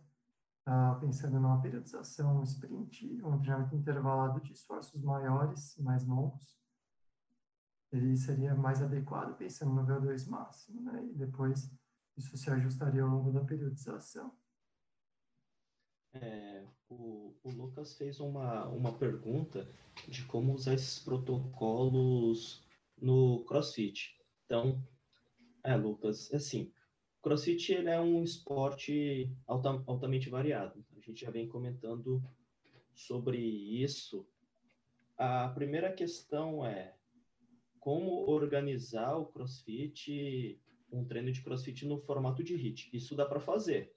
uh, pensando numa periodização, um sprint, um treinamento intervalado de esforços maiores, mais longos, ele seria mais adequado pensando no VO2 máximo, né? E depois isso se ajustaria ao longo da periodização. É, o, o, Lucas fez uma, uma pergunta de como usar esses protocolos no CrossFit. Então, é, Lucas, assim, CrossFit ele é um esporte alta, altamente variado. A gente já vem comentando sobre isso. A primeira questão é como organizar o CrossFit, um treino de CrossFit no formato de HIIT. Isso dá para fazer.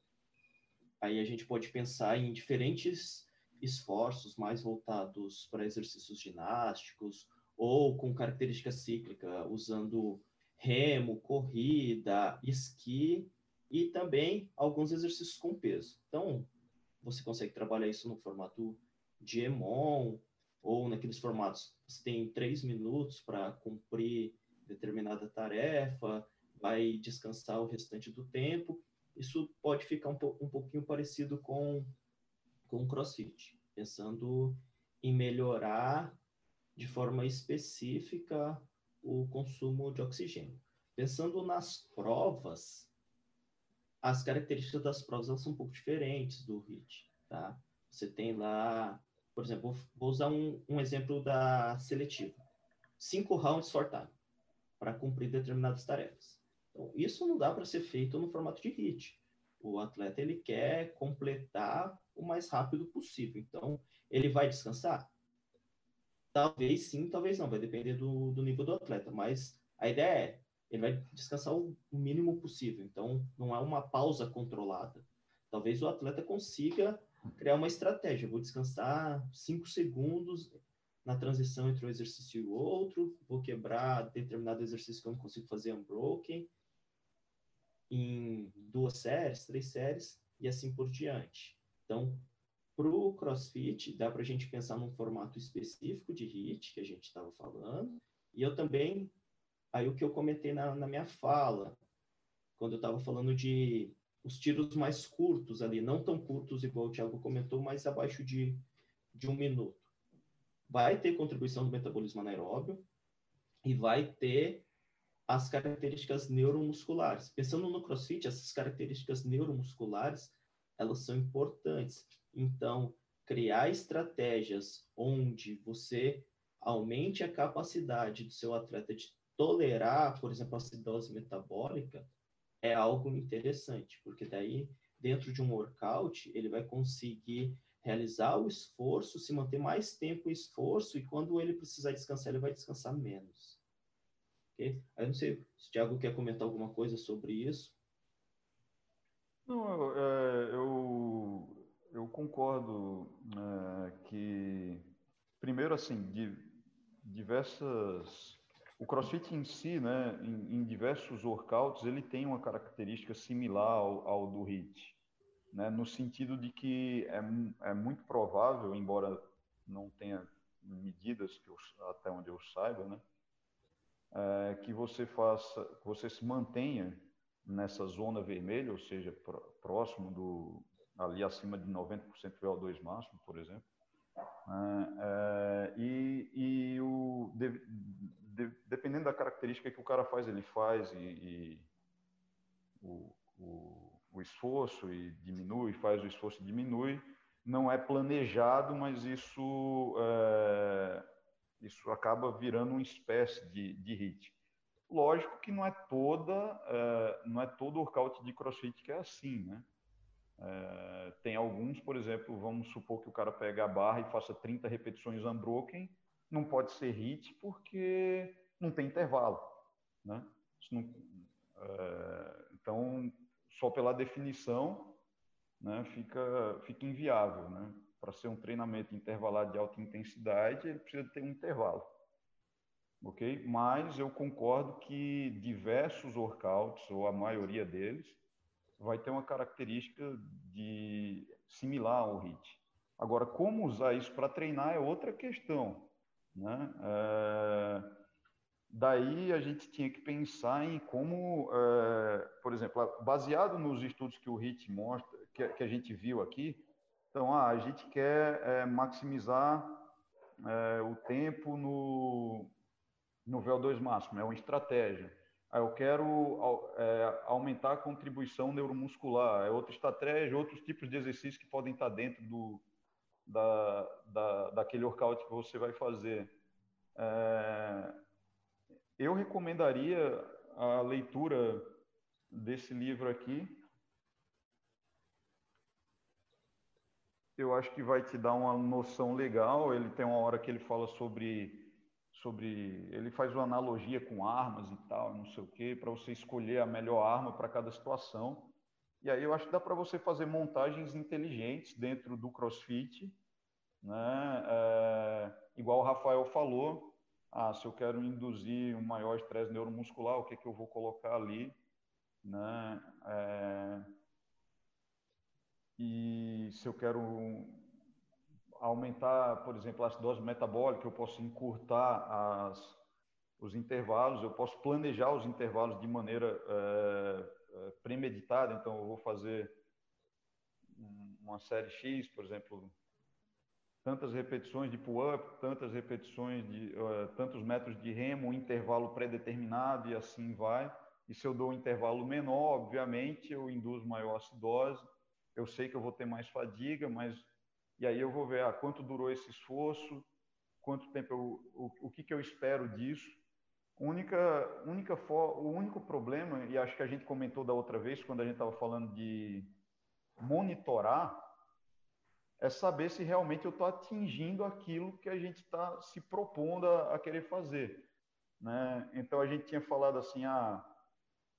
Aí a gente pode pensar em diferentes esforços mais voltados para exercícios ginásticos ou com característica cíclica, usando remo, corrida, esqui e também alguns exercícios com peso. Então, você consegue trabalhar isso no formato de EMON ou naqueles formatos você tem três minutos para cumprir determinada tarefa, vai descansar o restante do tempo. Isso pode ficar um, um pouquinho parecido com, com o CrossFit, pensando em melhorar de forma específica o consumo de oxigênio. Pensando nas provas, as características das provas são um pouco diferentes do HIT, tá? Você tem lá, por exemplo, vou usar um, um exemplo da seletiva. Cinco rounds for time para cumprir determinadas tarefas. Então, isso não dá para ser feito no formato de HIT. O atleta ele quer completar o mais rápido possível. Então, ele vai descansar? Talvez sim, talvez não, vai depender do, do nível do atleta, mas a ideia é, ele vai descansar o mínimo possível, então não é uma pausa controlada. Talvez o atleta consiga criar uma estratégia, vou descansar cinco segundos na transição entre um exercício e o outro, vou quebrar determinado exercício que eu não consigo fazer unbroken em duas séries, três séries e assim por diante. Então, para o CrossFit, dá para a gente pensar num formato específico de HIIT, que a gente estava falando, e eu também, aí o que eu comentei na, na minha fala, quando eu estava falando de os tiros mais curtos ali, não tão curtos igual o Thiago comentou, mas abaixo de, de um minuto. Vai ter contribuição do metabolismo anaeróbio e vai ter as características neuromusculares. Pensando no CrossFit, essas características neuromusculares, elas são importantes. Então, criar estratégias onde você aumente a capacidade do seu atleta de tolerar, por exemplo, a acidose metabólica, é algo interessante, porque daí, dentro de um workout, ele vai conseguir realizar o esforço, se manter mais tempo o esforço, e quando ele precisar descansar, ele vai descansar menos. Okay? Aí não sei se o Thiago quer comentar alguma coisa sobre isso. Não, é, eu, eu concordo é, que, primeiro, assim, de diversas o CrossFit em si, né, em, em, diversos workouts, ele tem uma característica similar ao, ao do HIIT, né, no sentido de que é, é muito provável, embora não tenha medidas que eu, até onde eu saiba, né, é, que você faça, que você se mantenha nessa zona vermelha, ou seja, próximo do ali acima de 90% VO2 máximo, por exemplo, é, é, e, e o, de, dependendo da característica que o cara faz, ele faz e, e o, o, o, esforço e diminui, faz o esforço e diminui. Não é planejado, mas isso, é, isso acaba virando uma espécie de, de hit. Lógico que não é toda, não é todo workout de CrossFit que é assim, né? É, tem alguns, por exemplo, vamos supor que o cara pegue a barra e faça 30 repetições unbroken, não pode ser hit porque não tem intervalo, né? Não, é, então, só pela definição, né, fica, fica inviável, né? Para ser um treinamento intervalado de alta intensidade, ele precisa ter um intervalo, ok? Mas eu concordo que diversos workouts, ou a maioria deles, vai ter uma característica de similar ao HIIT. Agora, como usar isso para treinar é outra questão. Né? É, daí a gente tinha que pensar em como, é, por exemplo, baseado nos estudos que o HIT mostra, que, que a gente viu aqui, então ah, a gente quer é, maximizar é, o tempo no, no VO2 máximo, é uma estratégia. Aí eu quero é, aumentar a contribuição neuromuscular, é outra estratégia, outros tipos de exercícios que podem estar dentro do, da, da, daquele workout que você vai fazer. É, eu recomendaria a leitura desse livro aqui. Eu acho que vai te dar uma noção legal. Ele tem uma hora que ele fala sobre sobre ele faz uma analogia com armas e tal, não sei o quê, para você escolher a melhor arma para cada situação. E aí eu acho que dá para você fazer montagens inteligentes dentro do CrossFit, né? É, igual o Rafael falou, ah, se eu quero induzir um maior estresse neuromuscular, o que, é que eu vou colocar ali, né? É, e se eu quero aumentar, por exemplo, a acidose metabólica, eu posso encurtar as, os intervalos, eu posso planejar os intervalos de maneira é, premeditada, então eu vou fazer uma série X, por exemplo, tantas repetições de pull-up, tantas repetições de uh, tantos metros de remo, um intervalo pré-determinado e assim vai. E se eu dou um intervalo menor, obviamente, eu induzo maior acidose. Eu sei que eu vou ter mais fadiga, mas e aí eu vou ver ah, quanto durou esse esforço, quanto tempo eu, o, o que, que eu espero disso. Única, única for, o único problema, e acho que a gente comentou da outra vez, quando a gente estava falando de monitorar, é saber se realmente eu estou atingindo aquilo que a gente está se propondo a, a, querer fazer. Né? Então, a gente tinha falado assim, ah,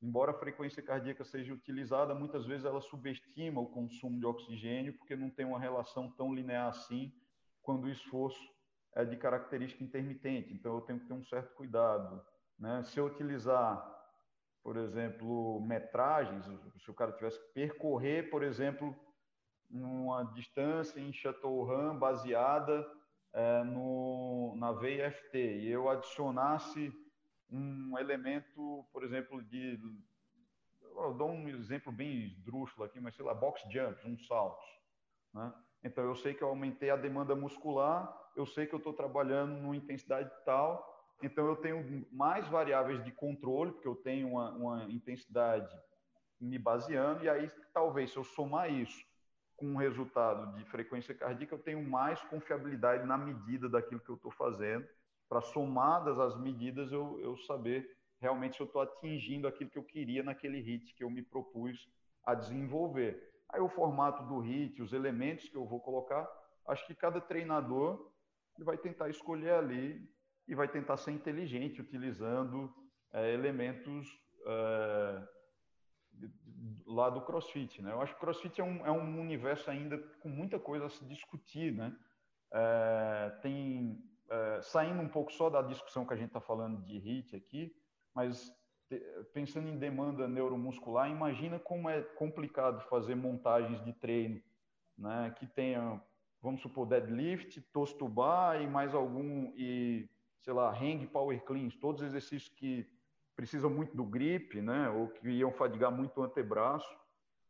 embora a frequência cardíaca seja utilizada, muitas vezes ela subestima o consumo de oxigênio, porque não tem uma relação tão linear assim quando o esforço é de característica intermitente, então eu tenho que ter um certo cuidado. Né? Se eu utilizar, por exemplo, metragens, se o cara tivesse que percorrer, por exemplo, uma distância em Chateauroux baseada é, no, na VFT e eu adicionasse um elemento, por exemplo, de. Eu dou um exemplo bem esdrúxulo aqui, mas sei lá, box jumps, uns saltos. Né? Então, eu sei que eu aumentei a demanda muscular, eu sei que eu estou trabalhando numa intensidade tal, então eu tenho mais variáveis de controle, porque eu tenho uma, uma intensidade me baseando, e aí talvez se eu somar isso com um resultado de frequência cardíaca, eu tenho mais confiabilidade na medida daquilo que eu estou fazendo, para somadas as medidas eu, eu saber realmente se eu estou atingindo aquilo que eu queria naquele HIT que eu me propus a desenvolver. Aí o formato do HIT, os elementos que eu vou colocar, acho que cada treinador vai tentar escolher ali e vai tentar ser inteligente utilizando é, elementos é, lá do CrossFit, né? Eu acho que o CrossFit é um, é um universo ainda com muita coisa a se discutir, né? É, tem é, saindo um pouco só da discussão que a gente está falando de HIIT aqui, mas te, pensando em demanda neuromuscular, imagina como é complicado fazer montagens de treino, né? Que tenha, vamos supor, deadlift, toast to bar e mais algum e sei lá, hang power cleans, todos os exercícios que precisam muito do grip, né, ou que iam fadigar muito o antebraço,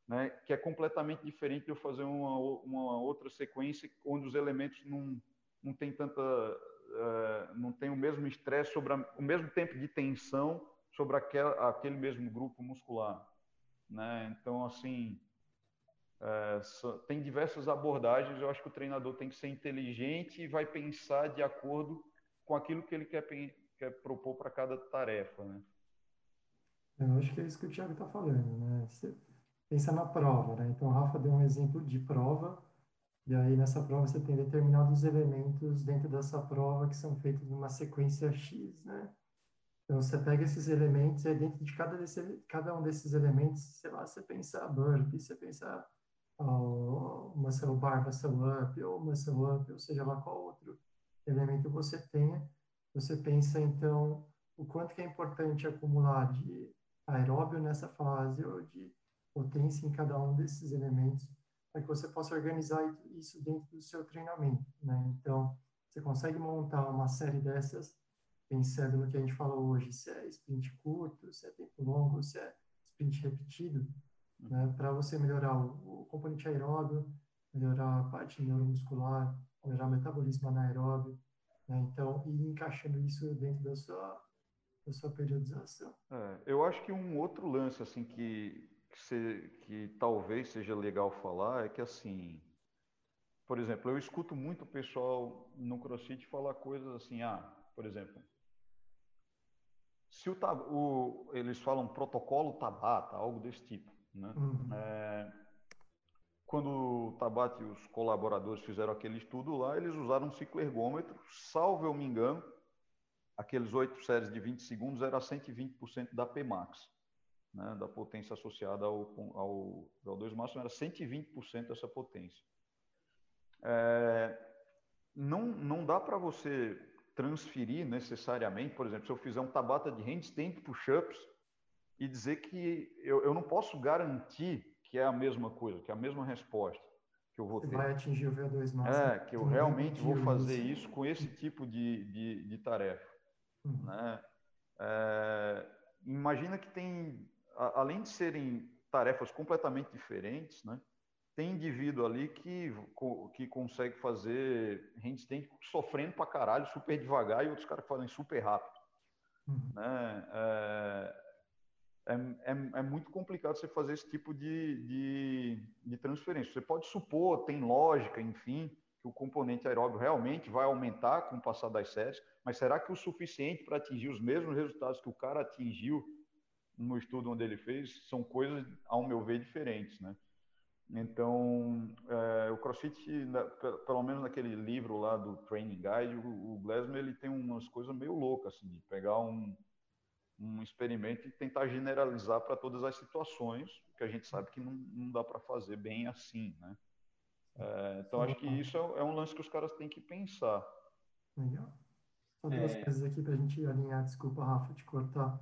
né, que é completamente diferente de eu fazer uma, uma outra sequência onde os elementos não, não tem tanta, uh, não tem o mesmo estresse sobre a, o mesmo tempo de tensão sobre aquela, aquele mesmo grupo muscular, né? Então assim é, tem diversas abordagens. Eu acho que o treinador tem que ser inteligente e vai pensar de acordo com aquilo que ele quer, quer propor para cada tarefa, né? Eu acho que é isso que o Thiago está falando, né? Você pensa na prova, né? Então, o Rafa deu um exemplo de prova, e aí nessa prova você tem determinados elementos dentro dessa prova que são feitos numa sequência X, né? Então, você pega esses elementos e aí dentro de cada, desse, cada um desses elementos, sei lá, você pensa burpee, você pensa oh, muscle bar, muscle up, ou muscle up, ou seja lá qual outro elemento você tenha. Você pensa, então, o quanto que é importante acumular de aeróbio nessa fase ou de potência em cada um desses elementos, para que você possa organizar isso dentro do seu treinamento, né? Então, você consegue montar uma série dessas pensando no que a gente falou hoje, se é sprint curto, se é tempo longo, se é sprint repetido, né? Para você melhorar o, o componente aeróbio, melhorar a parte neuromuscular, melhorar o metabolismo anaeróbio, né? Então, ir encaixando isso dentro da sua da sua periodização. É, eu acho que um outro lance assim que que, se, que talvez seja legal falar é que assim, por exemplo, eu escuto muito o pessoal no CrossFit falar coisas assim, ah, por exemplo, se o, o eles falam protocolo Tabata, algo desse tipo, né? Uhum. É, quando o Tabata e os colaboradores fizeram aquele estudo lá, eles usaram um cicloergômetro, salvo eu me engano, aqueles oito séries de 20 segundos era 120% da Pmax, né, da potência associada ao, ao VO2 máximo, era 120% dessa potência. É, não, não dá para você transferir necessariamente, por exemplo, se eu fizer um Tabata de handstand push-ups e dizer que eu, eu não posso garantir que é a mesma coisa, que é a mesma resposta que eu vou ter. Vai atingir o VO2 máximo. É, que eu realmente vou fazer isso com esse tipo de, de, de tarefa. Uhum. Né? É, imagina que tem, além de serem tarefas completamente diferentes, né? tem indivíduo ali que, que consegue fazer handstand sofrendo pra caralho, super devagar, e outros caras que fazem super rápido. Uhum. Né? É, é, é, é, muito complicado você fazer esse tipo de, de, de, transferência. Você pode supor, tem lógica, enfim, que o componente aeróbio realmente vai aumentar com o passar das séries, mas será que o suficiente para atingir os mesmos resultados que o cara atingiu no estudo onde ele fez? São coisas, ao meu ver, diferentes, né? Então, é, o CrossFit, pelo menos naquele livro lá do Training Guide, o, o Glasmer ele tem umas coisas meio loucas, assim, de pegar um, um experimento e tentar generalizar para todas as situações, que a gente sabe que não, não dá para fazer bem assim, né? É, então, acho que isso é, é, um lance que os caras têm que pensar. Legal. Só duas é... coisas aqui para a gente alinhar. Desculpa, Rafa, te cortar.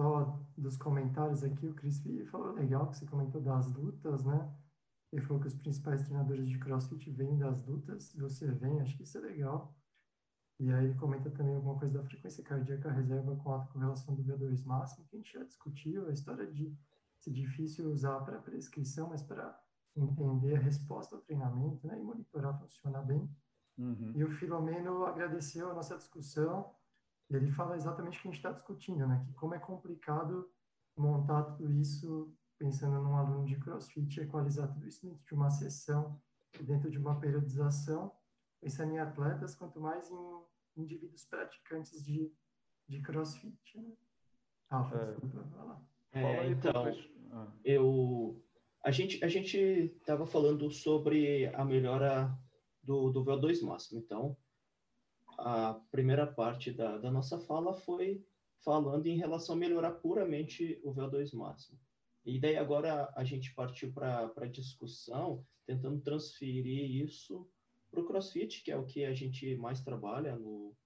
Só dos comentários aqui, o Cris falou legal que você comentou das lutas, né? Ele falou que os principais treinadores de CrossFit vêm das lutas. Você vem, acho que isso é legal. E aí ele comenta também alguma coisa da frequência cardíaca reserva com a correlação do VO2 máximo, que a gente já discutiu, a história de ser difícil usar para prescrição, mas para entender a resposta ao treinamento né, e monitorar funcionar bem. Uhum. E o Filomeno agradeceu a nossa discussão, ele fala exatamente o que a gente está discutindo, né, que como é complicado montar tudo isso pensando num aluno de CrossFit, equalizar tudo isso dentro de uma sessão, dentro de uma periodização, pensando em atletas, quanto mais em indivíduos praticantes de, de crossfit. Né? Rafa, é. desculpa, vai lá. É, então, ah. eu, a gente a gente estava falando sobre a melhora do, do VO2 máximo. Então, a primeira parte da, da nossa fala foi falando em relação a melhorar puramente o VO2 máximo. E daí agora a gente partiu para a discussão, tentando transferir isso para o CrossFit, que é o que a gente mais trabalha no,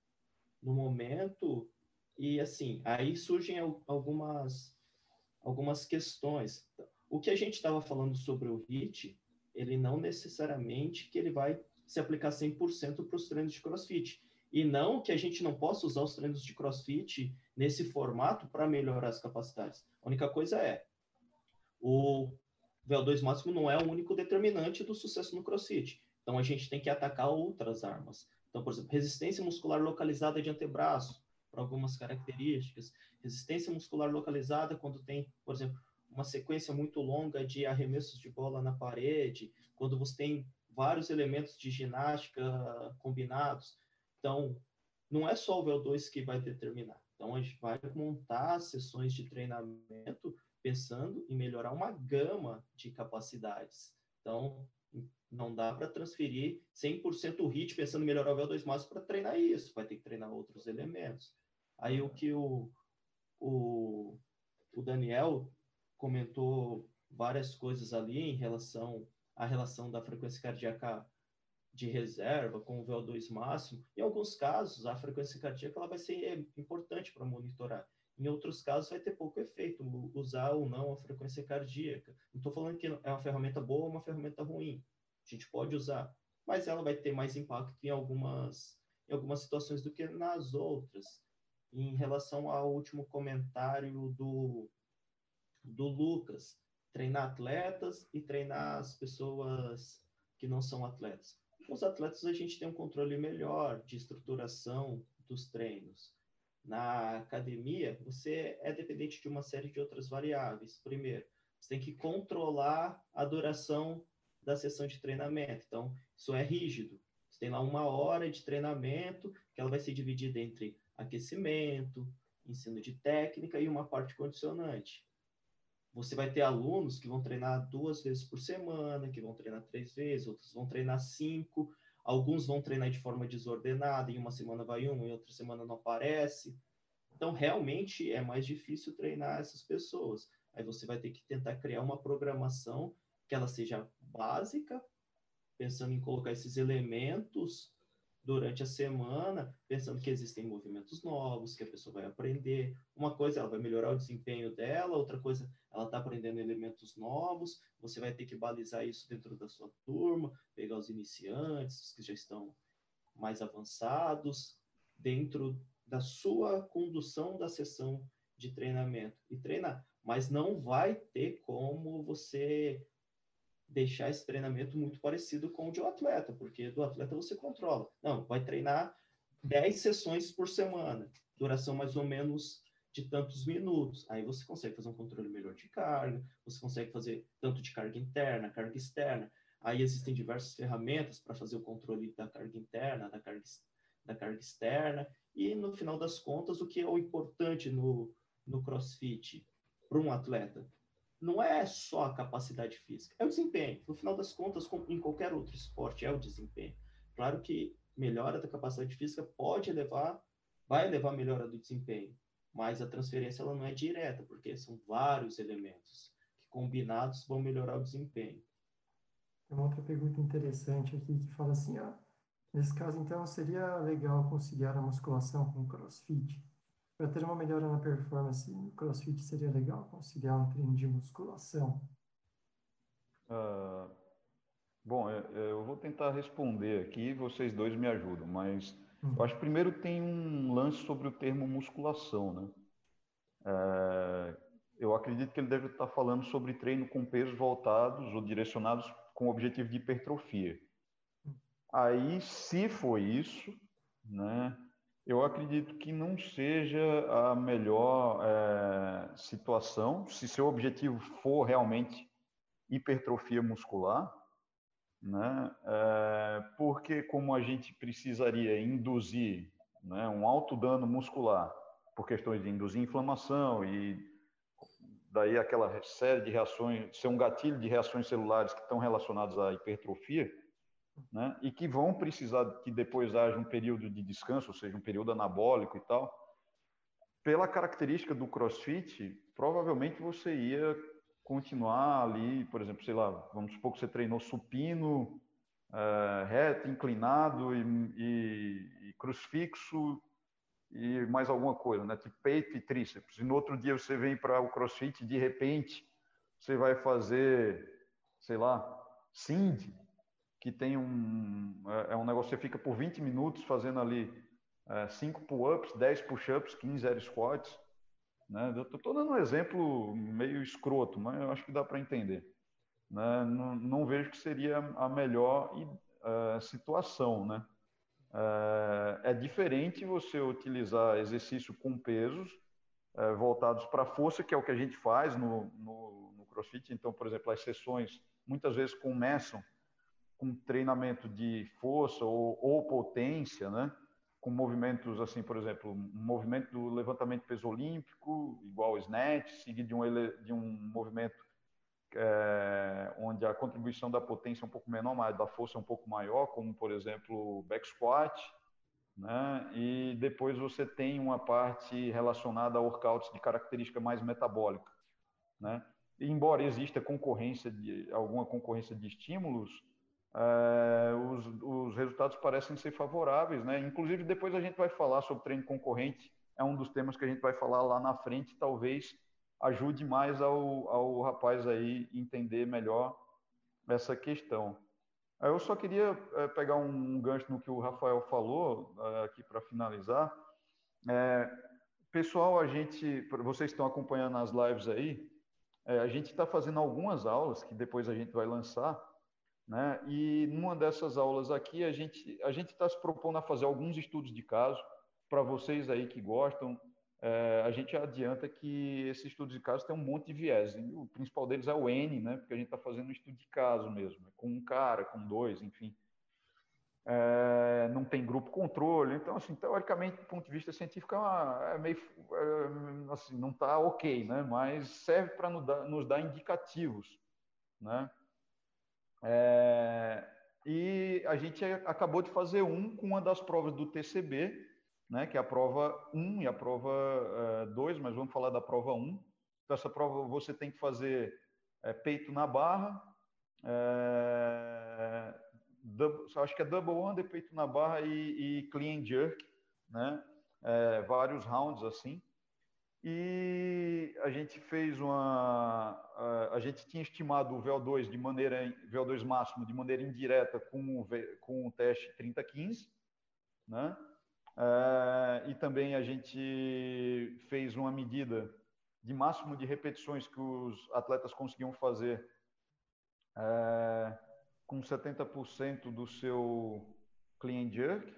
no momento. E assim, aí surgem algumas, algumas questões. O que a gente estava falando sobre o HIT, ele não necessariamente que ele vai se aplicar 100% para os treinos de CrossFit. E não que a gente não possa usar os treinos de CrossFit nesse formato para melhorar as capacidades. A única coisa é, o VO2 máximo não é o único determinante do sucesso no CrossFit. Então a gente tem que atacar outras armas. Então, por exemplo, resistência muscular localizada de antebraço, para algumas características. Resistência muscular localizada quando tem, por exemplo, uma sequência muito longa de arremessos de bola na parede, quando você tem vários elementos de ginástica combinados. Então, não é só o VO2 que vai determinar. Então, a gente vai montar sessões de treinamento pensando em melhorar uma gama de capacidades. Então, não dá para transferir 100% o HIT pensando em melhorar o VO2 máximo para treinar isso, vai ter que treinar outros elementos. Aí o que o, o, o Daniel comentou várias coisas ali em relação à relação da frequência cardíaca de reserva com o VO2 máximo. Em alguns casos, a frequência cardíaca ela vai ser importante para monitorar. Em outros casos, vai ter pouco efeito usar ou não a frequência cardíaca. Não estou falando que é uma ferramenta boa ou uma ferramenta ruim. A gente pode usar, mas ela vai ter mais impacto em algumas, em algumas situações do que nas outras. Em relação ao último comentário do, do Lucas, treinar atletas e treinar as pessoas que não são atletas. Com os atletas, a gente tem um controle melhor de estruturação dos treinos na academia, você é dependente de uma série de outras variáveis. Primeiro, você tem que controlar a duração da sessão de treinamento. Então, isso é rígido. Você tem lá uma hora de treinamento, que ela vai ser dividida entre aquecimento, ensino de técnica e uma parte condicionante. Você vai ter alunos que vão treinar duas vezes por semana, que vão treinar três vezes, outros vão treinar cinco, Alguns vão treinar de forma desordenada, em uma semana vai um, em outra semana não aparece. Então, realmente é mais difícil treinar essas pessoas. Aí você vai ter que tentar criar uma programação que ela seja básica, pensando em colocar esses elementos durante a semana, pensando que existem movimentos novos, que a pessoa vai aprender. Uma coisa, ela vai melhorar o desempenho dela, outra coisa, ela está aprendendo elementos novos. Você vai ter que balizar isso dentro da sua turma, pegar os iniciantes, os que já estão mais avançados, dentro da sua condução da sessão de treinamento e treinar. Mas não vai ter como você deixar esse treinamento muito parecido com o de um atleta, porque do atleta você controla. Não, vai treinar 10 sessões por semana, duração mais ou menos de tantos minutos. Aí você consegue fazer um controle melhor de carga, você consegue fazer tanto de carga interna, carga externa. Aí existem diversas ferramentas para fazer o controle da carga interna, da carga, da carga externa. E no final das contas, o que é o importante no, no CrossFit para um atleta? Não é só a capacidade física, é o desempenho. No final das contas, em qualquer outro esporte, é o desempenho. Claro que melhora da capacidade física pode levar, vai levar a melhora do desempenho, mas a transferência ela não é direta, porque são vários elementos que combinados vão melhorar o desempenho. Tem uma outra pergunta interessante aqui que fala assim, ó, Nesse caso, então, seria legal conciliar a musculação com o crossfit? Para ter uma melhora na performance no crossfit, seria legal conciliar um treino de musculação? Uh, bom, eu, eu vou tentar responder aqui, vocês dois me ajudam, mas hum. eu acho que primeiro tem um lance sobre o termo musculação, né? É, eu acredito que ele deve estar falando sobre treino com pesos voltados ou direcionados com o objetivo de hipertrofia. Aí, se foi isso, né, eu acredito que não seja a melhor é, situação, se seu objetivo for realmente hipertrofia muscular, né, é, porque como a gente precisaria induzir né, um alto dano muscular por questões de induzir inflamação e daí aquela série de reações, ser um gatilho de reações celulares que estão relacionadas à hipertrofia, né? E que vão precisar que depois haja um período de descanso, ou seja, um período anabólico e tal. Pela característica do CrossFit, provavelmente você ia continuar ali, por exemplo, sei lá, vamos supor que você treinou supino, é, reto, inclinado e, e, e crucifixo e mais alguma coisa, né? Tipo peito e tríceps. E no outro dia você vem para o crossfit, de repente você vai fazer, sei lá, Cindy, que tem um. É, é um negócio que você fica por 20 minutos fazendo ali 5 é, pull-ups, 10 push-ups, 15 air squats. Né? Eu estou dando um exemplo meio escroto, mas eu acho que dá para entender. Né? Não, não, vejo que seria a melhor uh, situação, né? É, é diferente você utilizar exercício com pesos voltados para força, que é o que a gente faz no, no, no, CrossFit. Então, por exemplo, as sessões muitas vezes começam com treinamento de força ou, ou potência, né? com movimentos assim, por exemplo, um movimento do levantamento de peso olímpico, igual snatch, seguido de um, de um movimento é, onde a contribuição da potência é um pouco menor, mas da força é um pouco maior, como por exemplo back squat, né? E depois você tem uma parte relacionada a workouts de característica mais metabólica, né? Embora exista concorrência de alguma concorrência de estímulos, é, os, os resultados parecem ser favoráveis, né? Inclusive depois a gente vai falar sobre treino concorrente, é um dos temas que a gente vai falar lá na frente, talvez ajude mais ao, ao rapaz aí entender melhor essa questão. Eu só queria é, pegar um gancho no que o Rafael falou é, aqui para finalizar. É, pessoal, a gente, vocês estão acompanhando as lives aí, é, a gente está fazendo algumas aulas que depois a gente vai lançar, né? E numa dessas aulas aqui a gente a está se propondo a fazer alguns estudos de caso para vocês aí que gostam é, a gente adianta que esse estudo de caso tem um monte de viés. o principal deles é o N, né? Porque a gente está fazendo um estudo de caso mesmo, com um cara, com dois, enfim. É, não tem grupo controle. Então, assim, teoricamente, do ponto de vista científico, é, é meio, é, assim, não está ok, né? Mas serve para nos, nos dar, indicativos, né? É, e a gente acabou de fazer um com uma das provas do TCB, né, que é a prova 1 e a prova uh, eh, 2, mas vamos falar da prova 1. Então, essa prova você tem que fazer é, peito na barra, é, double, acho que é double under, peito na barra e, e clean jerk, né, é, vários rounds assim. E a gente fez uma. A, gente tinha estimado o VO2 de maneira. VO2 máximo de maneira indireta com o, com o teste 3015, né? Uh, e também a gente fez uma medida de máximo de repetições que os atletas conseguiam fazer uh, com 70% do seu clean jerk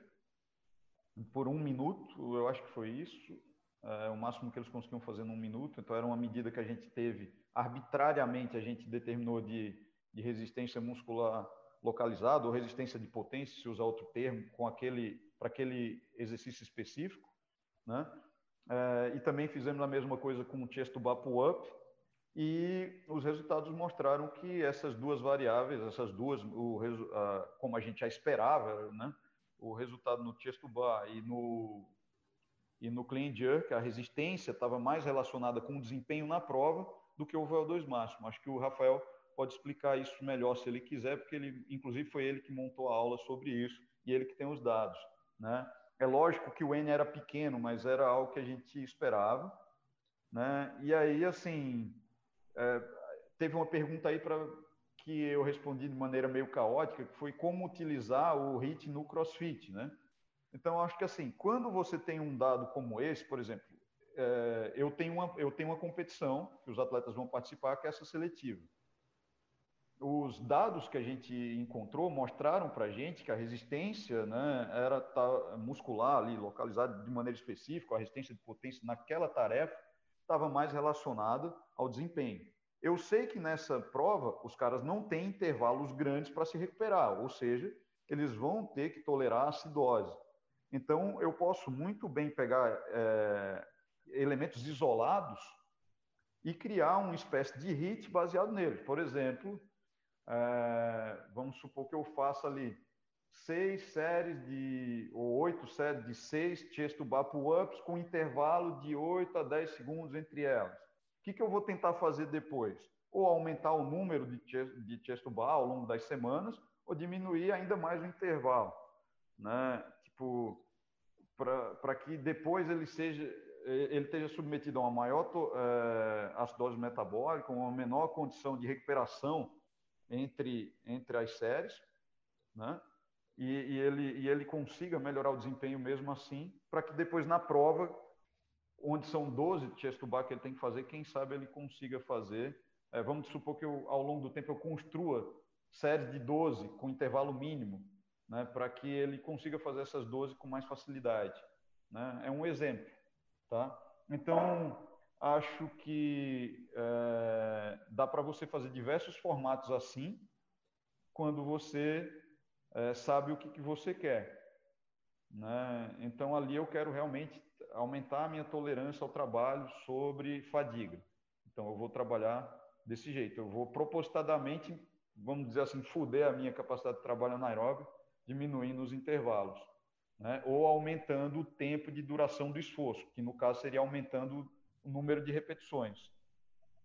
por um minuto, eu acho que foi isso, uh, o máximo que eles conseguiam fazer num minuto. Então era uma medida que a gente teve arbitrariamente, a gente determinou de, de resistência muscular localizada ou resistência de potência, se usar outro termo, com aquele para aquele exercício específico, né? É, e também fizemos a mesma coisa com o chest to bar pull-up e os resultados mostraram que essas duas variáveis, essas duas, o, a, como a gente já esperava, né? O resultado no chest to bar e no e no clean jerk, a resistência estava mais relacionada com o desempenho na prova do que o VO2 máximo. Acho que o Rafael pode explicar isso melhor se ele quiser, porque ele, inclusive, foi ele que montou a aula sobre isso e ele que tem os dados, né? É lógico que o N era pequeno, mas era algo que a gente esperava, né? E aí, assim, é, teve uma pergunta aí para que eu respondi de maneira meio caótica, que foi como utilizar o HIT no CrossFit, né? Então, acho que assim, quando você tem um dado como esse, por exemplo, é, eu, tenho uma, eu tenho uma competição que os atletas vão participar, que é essa seletiva. Os dados que a gente encontrou mostraram para a gente que a resistência né, era tá, muscular ali, localizada de maneira específica, a resistência de potência naquela tarefa estava mais relacionada ao desempenho. Eu sei que nessa prova os caras não têm intervalos grandes para se recuperar, ou seja, eles vão ter que tolerar acidose. Então, eu posso muito bem pegar é, elementos isolados e criar uma espécie de hit baseado neles. Por exemplo, é, vamos supor que eu faça ali seis séries de, ou oito séries de seis chest bar pull-ups com intervalo de 8 a 10 segundos entre elas que, que eu vou tentar fazer depois? Ou aumentar o número de chest, de chest to bar ao longo das semanas, ou diminuir ainda mais o intervalo, né? Tipo, para que depois ele seja ele esteja submetido a uma maior é, acidose metabólica, uma menor condição de recuperação entre, entre as séries, né? E, e, ele, e ele consiga melhorar o desempenho mesmo assim, para que depois na prova onde são 12 chest to bar que ele tem que fazer, quem sabe ele consiga fazer. É, vamos supor que eu, ao longo do tempo eu construa séries de 12 com intervalo mínimo, né, para que ele consiga fazer essas 12 com mais facilidade. Né? É um exemplo. Tá? Então, acho que é, dá para você fazer diversos formatos assim, quando você é, sabe o que, que você quer. Né? Então, ali eu quero realmente aumentar a minha tolerância ao trabalho sobre fadiga. Então, eu vou trabalhar desse jeito. Eu vou propositadamente, vamos dizer assim, fuder a minha capacidade de trabalho anaeróbio, diminuindo os intervalos. Né? Ou aumentando o tempo de duração do esforço, que no caso seria aumentando o número de repetições.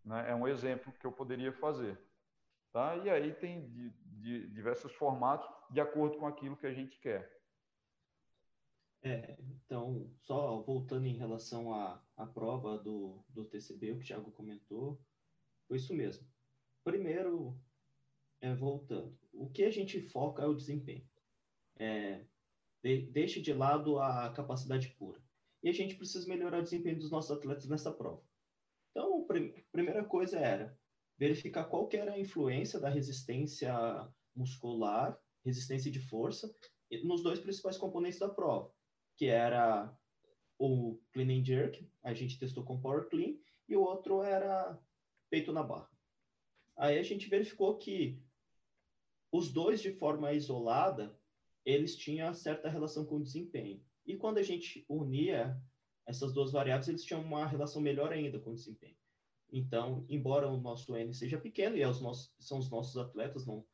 Né? É um exemplo que eu poderia fazer. Tá? E aí tem de, de diversos formatos de acordo com aquilo que a gente quer. É, então, só voltando em relação à, à prova do, do TCB, o que o Thiago comentou, foi isso mesmo. Primeiro, é, voltando, o que a gente foca é o desempenho. É, de, deixe de lado a capacidade pura. E a gente precisa melhorar o desempenho dos nossos atletas nessa prova. Então, a primeira coisa era verificar qual era a influência da resistência muscular, resistência de força, nos dois principais componentes da prova que era o clean and jerk, a gente testou com power clean, e o outro era peito na barra. Aí a gente verificou que os dois de forma isolada, eles tinham certa relação com o desempenho. E quando a gente unia essas duas variáveis, eles tinham uma relação melhor ainda com o desempenho. Então, embora o nosso N seja pequeno, e é os nossos, são os nossos atletas, não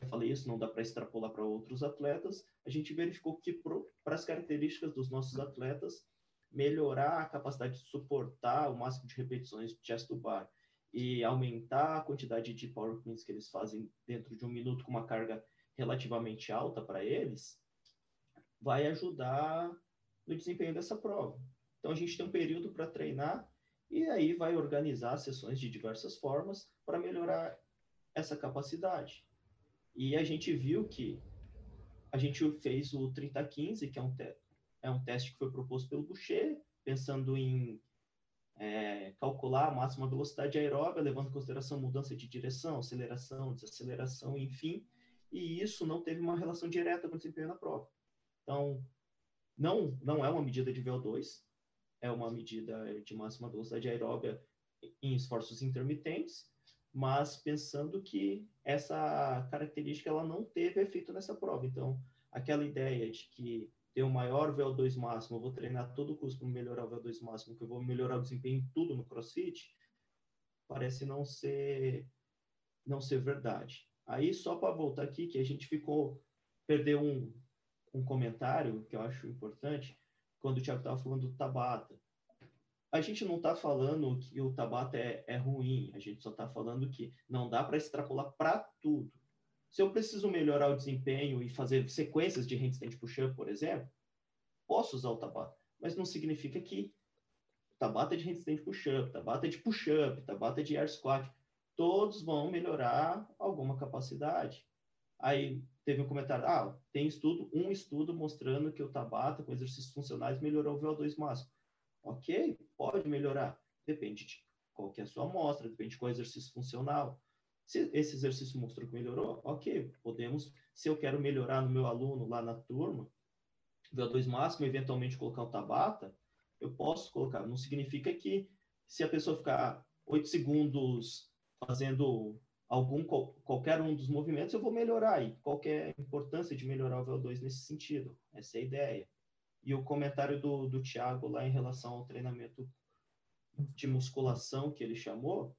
já falei isso, não dá para extrapolar para outros atletas, a gente verificou que para as características dos nossos atletas, melhorar a capacidade de suportar o máximo de repetições de chest to bar e aumentar a quantidade de power cleans que eles fazem dentro de um minuto com uma carga relativamente alta para eles, vai ajudar no desempenho dessa prova. Então a gente tem um período para treinar e aí vai organizar sessões de diversas formas para melhorar essa capacidade. E a gente viu que a gente fez o 3015, que é um, é um teste que foi proposto pelo Boucher, pensando em é, calcular a máxima velocidade aeróbica, levando em consideração mudança de direção, aceleração, desaceleração, enfim, e isso não teve uma relação direta com o desempenho na prova. Então, não, não é uma medida de VO2, é uma medida de máxima velocidade aeróbica em esforços intermitentes, mas pensando que essa característica ela não teve efeito nessa prova. Então, aquela ideia de que ter um maior VO2 máximo, eu vou treinar todo custo para melhorar o VO2 máximo, que eu vou melhorar o desempenho em tudo no CrossFit, parece não ser não ser verdade. Aí só para voltar aqui que a gente ficou perdeu um, um comentário que eu acho importante quando o Thiago estava falando do Tabata a gente não está falando que o Tabata é, é, ruim, a gente só está falando que não dá para extrapolar para tudo. Se eu preciso melhorar o desempenho e fazer sequências de handstand push-up, por exemplo, posso usar o Tabata, mas não significa que Tabata de handstand push-up, Tabata de push-up, Tabata de air squat, todos vão melhorar alguma capacidade. Aí teve um comentário, ah, tem estudo, um estudo mostrando que o Tabata com exercícios funcionais melhorou o VO2 máximo. Ok, pode melhorar. Depende de qual que é a sua amostra, depende de qual exercício funcional. Se esse exercício mostrou que melhorou, ok, podemos, se eu quero melhorar no meu aluno lá na turma, VO2 máximo, eventualmente colocar o Tabata, eu posso colocar. Não significa que se a pessoa ficar 8 segundos fazendo algum qualquer um dos movimentos, eu vou melhorar. E qual é a importância de melhorar o VO2 nesse sentido? Essa é a ideia. E o comentário do, do Thiago lá em relação ao treinamento de musculação que ele chamou,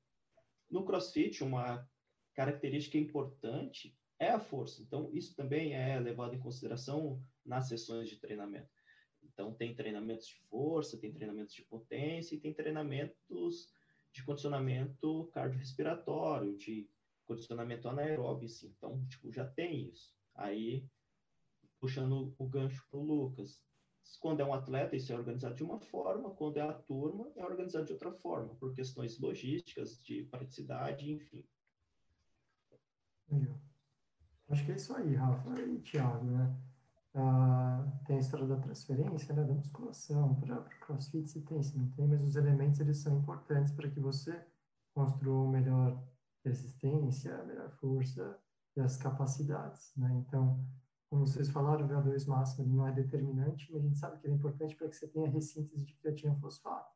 no CrossFit, uma característica importante é a força. Então, isso também é levado em consideração nas sessões de treinamento. Então, tem treinamentos de força, tem treinamentos de potência e tem treinamentos de condicionamento cardiorrespiratório, de condicionamento anaeróbio, assim. Então, tipo, já tem isso. Aí, puxando o gancho para o Lucas, quando é um atleta, isso é organizado de uma forma, quando é a turma, é organizado de outra forma, por questões logísticas, de praticidade, enfim. Acho que é isso aí, Rafa e Thiago, né? Ah, tem a história da transferência, né, da musculação para o crossfit, se tem, se não tem, mas os elementos eles são importantes para que você construa melhor resistência, melhor força e as capacidades, né? Então, como vocês falaram, o VO2 máximo não é determinante, mas a gente sabe que ele é importante para que você tenha ressíntese de creatina fosfato.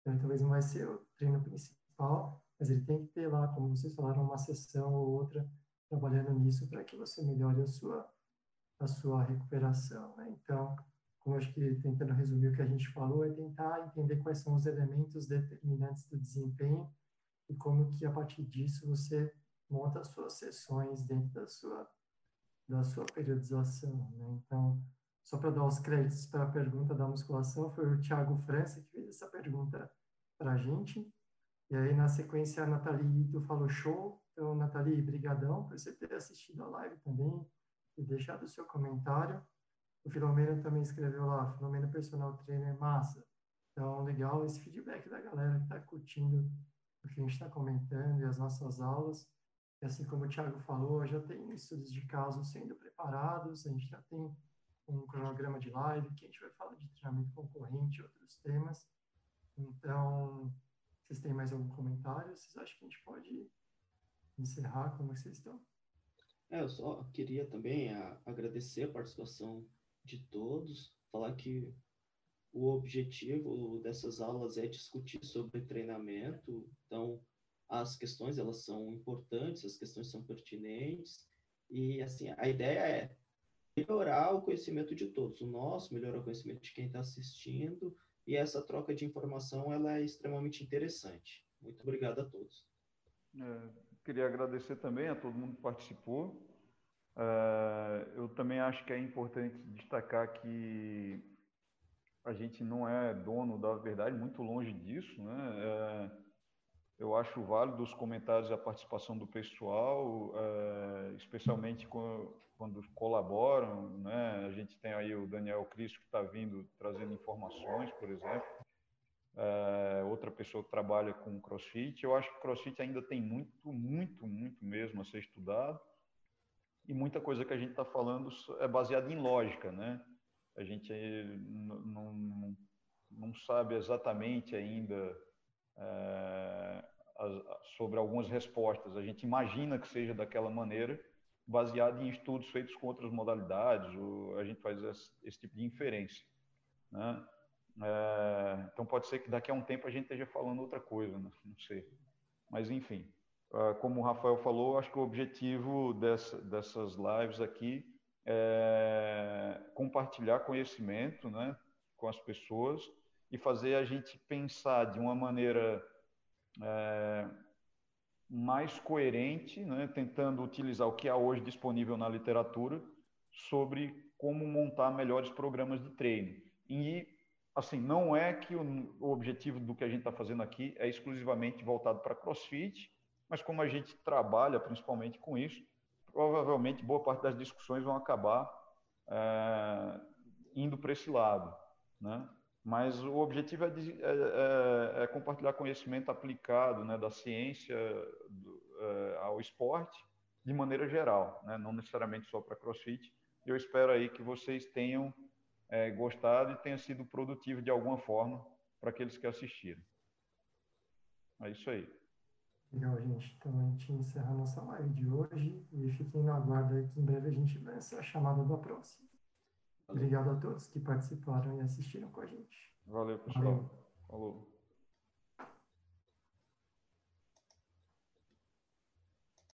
Então, talvez não vai ser o treino principal, mas ele tem que ter lá, como vocês falaram, uma sessão ou outra trabalhando nisso para que você melhore a sua a sua recuperação. Né? Então, como acho que tentando resumir o que a gente falou, é tentar entender quais são os elementos determinantes do desempenho e como que a partir disso você monta as suas sessões dentro da sua da sua periodização. Né? Então, só para dar os créditos para a pergunta da musculação, foi o Thiago França que fez essa pergunta para a gente. E aí, na sequência, a Nathalie Ito falou show. Então, Nathalie, brigadão por você ter assistido a live também e deixado o seu comentário. O Filomeno também escreveu lá, Filomeno Personal Trainer Massa. Então, legal esse feedback da galera que está curtindo o que a gente está comentando e as nossas aulas. E assim como o Thiago falou, já tem estudos de caso sendo preparados, a gente já tem um cronograma de live que a gente vai falar de treinamento concorrente e outros temas. Então, vocês têm mais algum comentário? Vocês acham que a gente pode encerrar? Como vocês estão? É, eu só queria também a, agradecer a participação de todos, falar que o objetivo dessas aulas é discutir sobre treinamento, então as questões elas são importantes, as questões são pertinentes e assim a ideia é melhorar o conhecimento de todos, o nosso, melhorar o conhecimento de quem está assistindo e essa troca de informação ela é extremamente interessante. Muito obrigado a todos. É, queria agradecer também a todo mundo que participou. Uh, eu também acho que é importante destacar que a gente não é dono da verdade, muito longe disso, né? Uh, eu acho válido os comentários e a participação do pessoal, uh, especialmente quando, quando, colaboram, né? A gente tem aí o Daniel Cristo que está vindo trazendo informações, por exemplo é, outra pessoa que trabalha com crossfit. Eu acho que crossfit ainda tem muito, muito, muito mesmo a ser estudado. E muita coisa que a gente está falando é baseada em lógica, né? A gente não, não, sabe exatamente ainda é, sobre algumas respostas. A gente imagina que seja daquela maneira, baseado em estudos feitos com outras modalidades, a gente faz esse, esse tipo de inferência. Né? É, então pode ser que daqui a um tempo a gente esteja falando outra coisa, né? não sei. Mas enfim, uh, como o Rafael falou, acho que o objetivo dessa, dessas lives aqui é compartilhar conhecimento né, com as pessoas e fazer a gente pensar de uma maneira é, mais coerente, né, tentando utilizar o que há hoje disponível na literatura sobre como montar melhores programas de treino. E assim, não é que o, o objetivo do que a gente está fazendo aqui é exclusivamente voltado para CrossFit, mas como a gente trabalha principalmente com isso, provavelmente boa parte das discussões vão acabar é, indo para esse lado, né? Mas o objetivo é, de, é, é, é compartilhar conhecimento aplicado, né, da ciência do, é, ao esporte de maneira geral, né? Não necessariamente só para CrossFit. Eu espero aí que vocês tenham é, gostado e tenha sido produtivo de alguma forma para aqueles que assistiram. É isso aí. Legal, gente. Então a gente encerra a nossa live de hoje e fiquem no aguardo aí que em breve a gente lança a chamada da próxima. Obrigado a todos que participaram e assistiram com a gente. Valeu, pessoal. Valeu. Falou.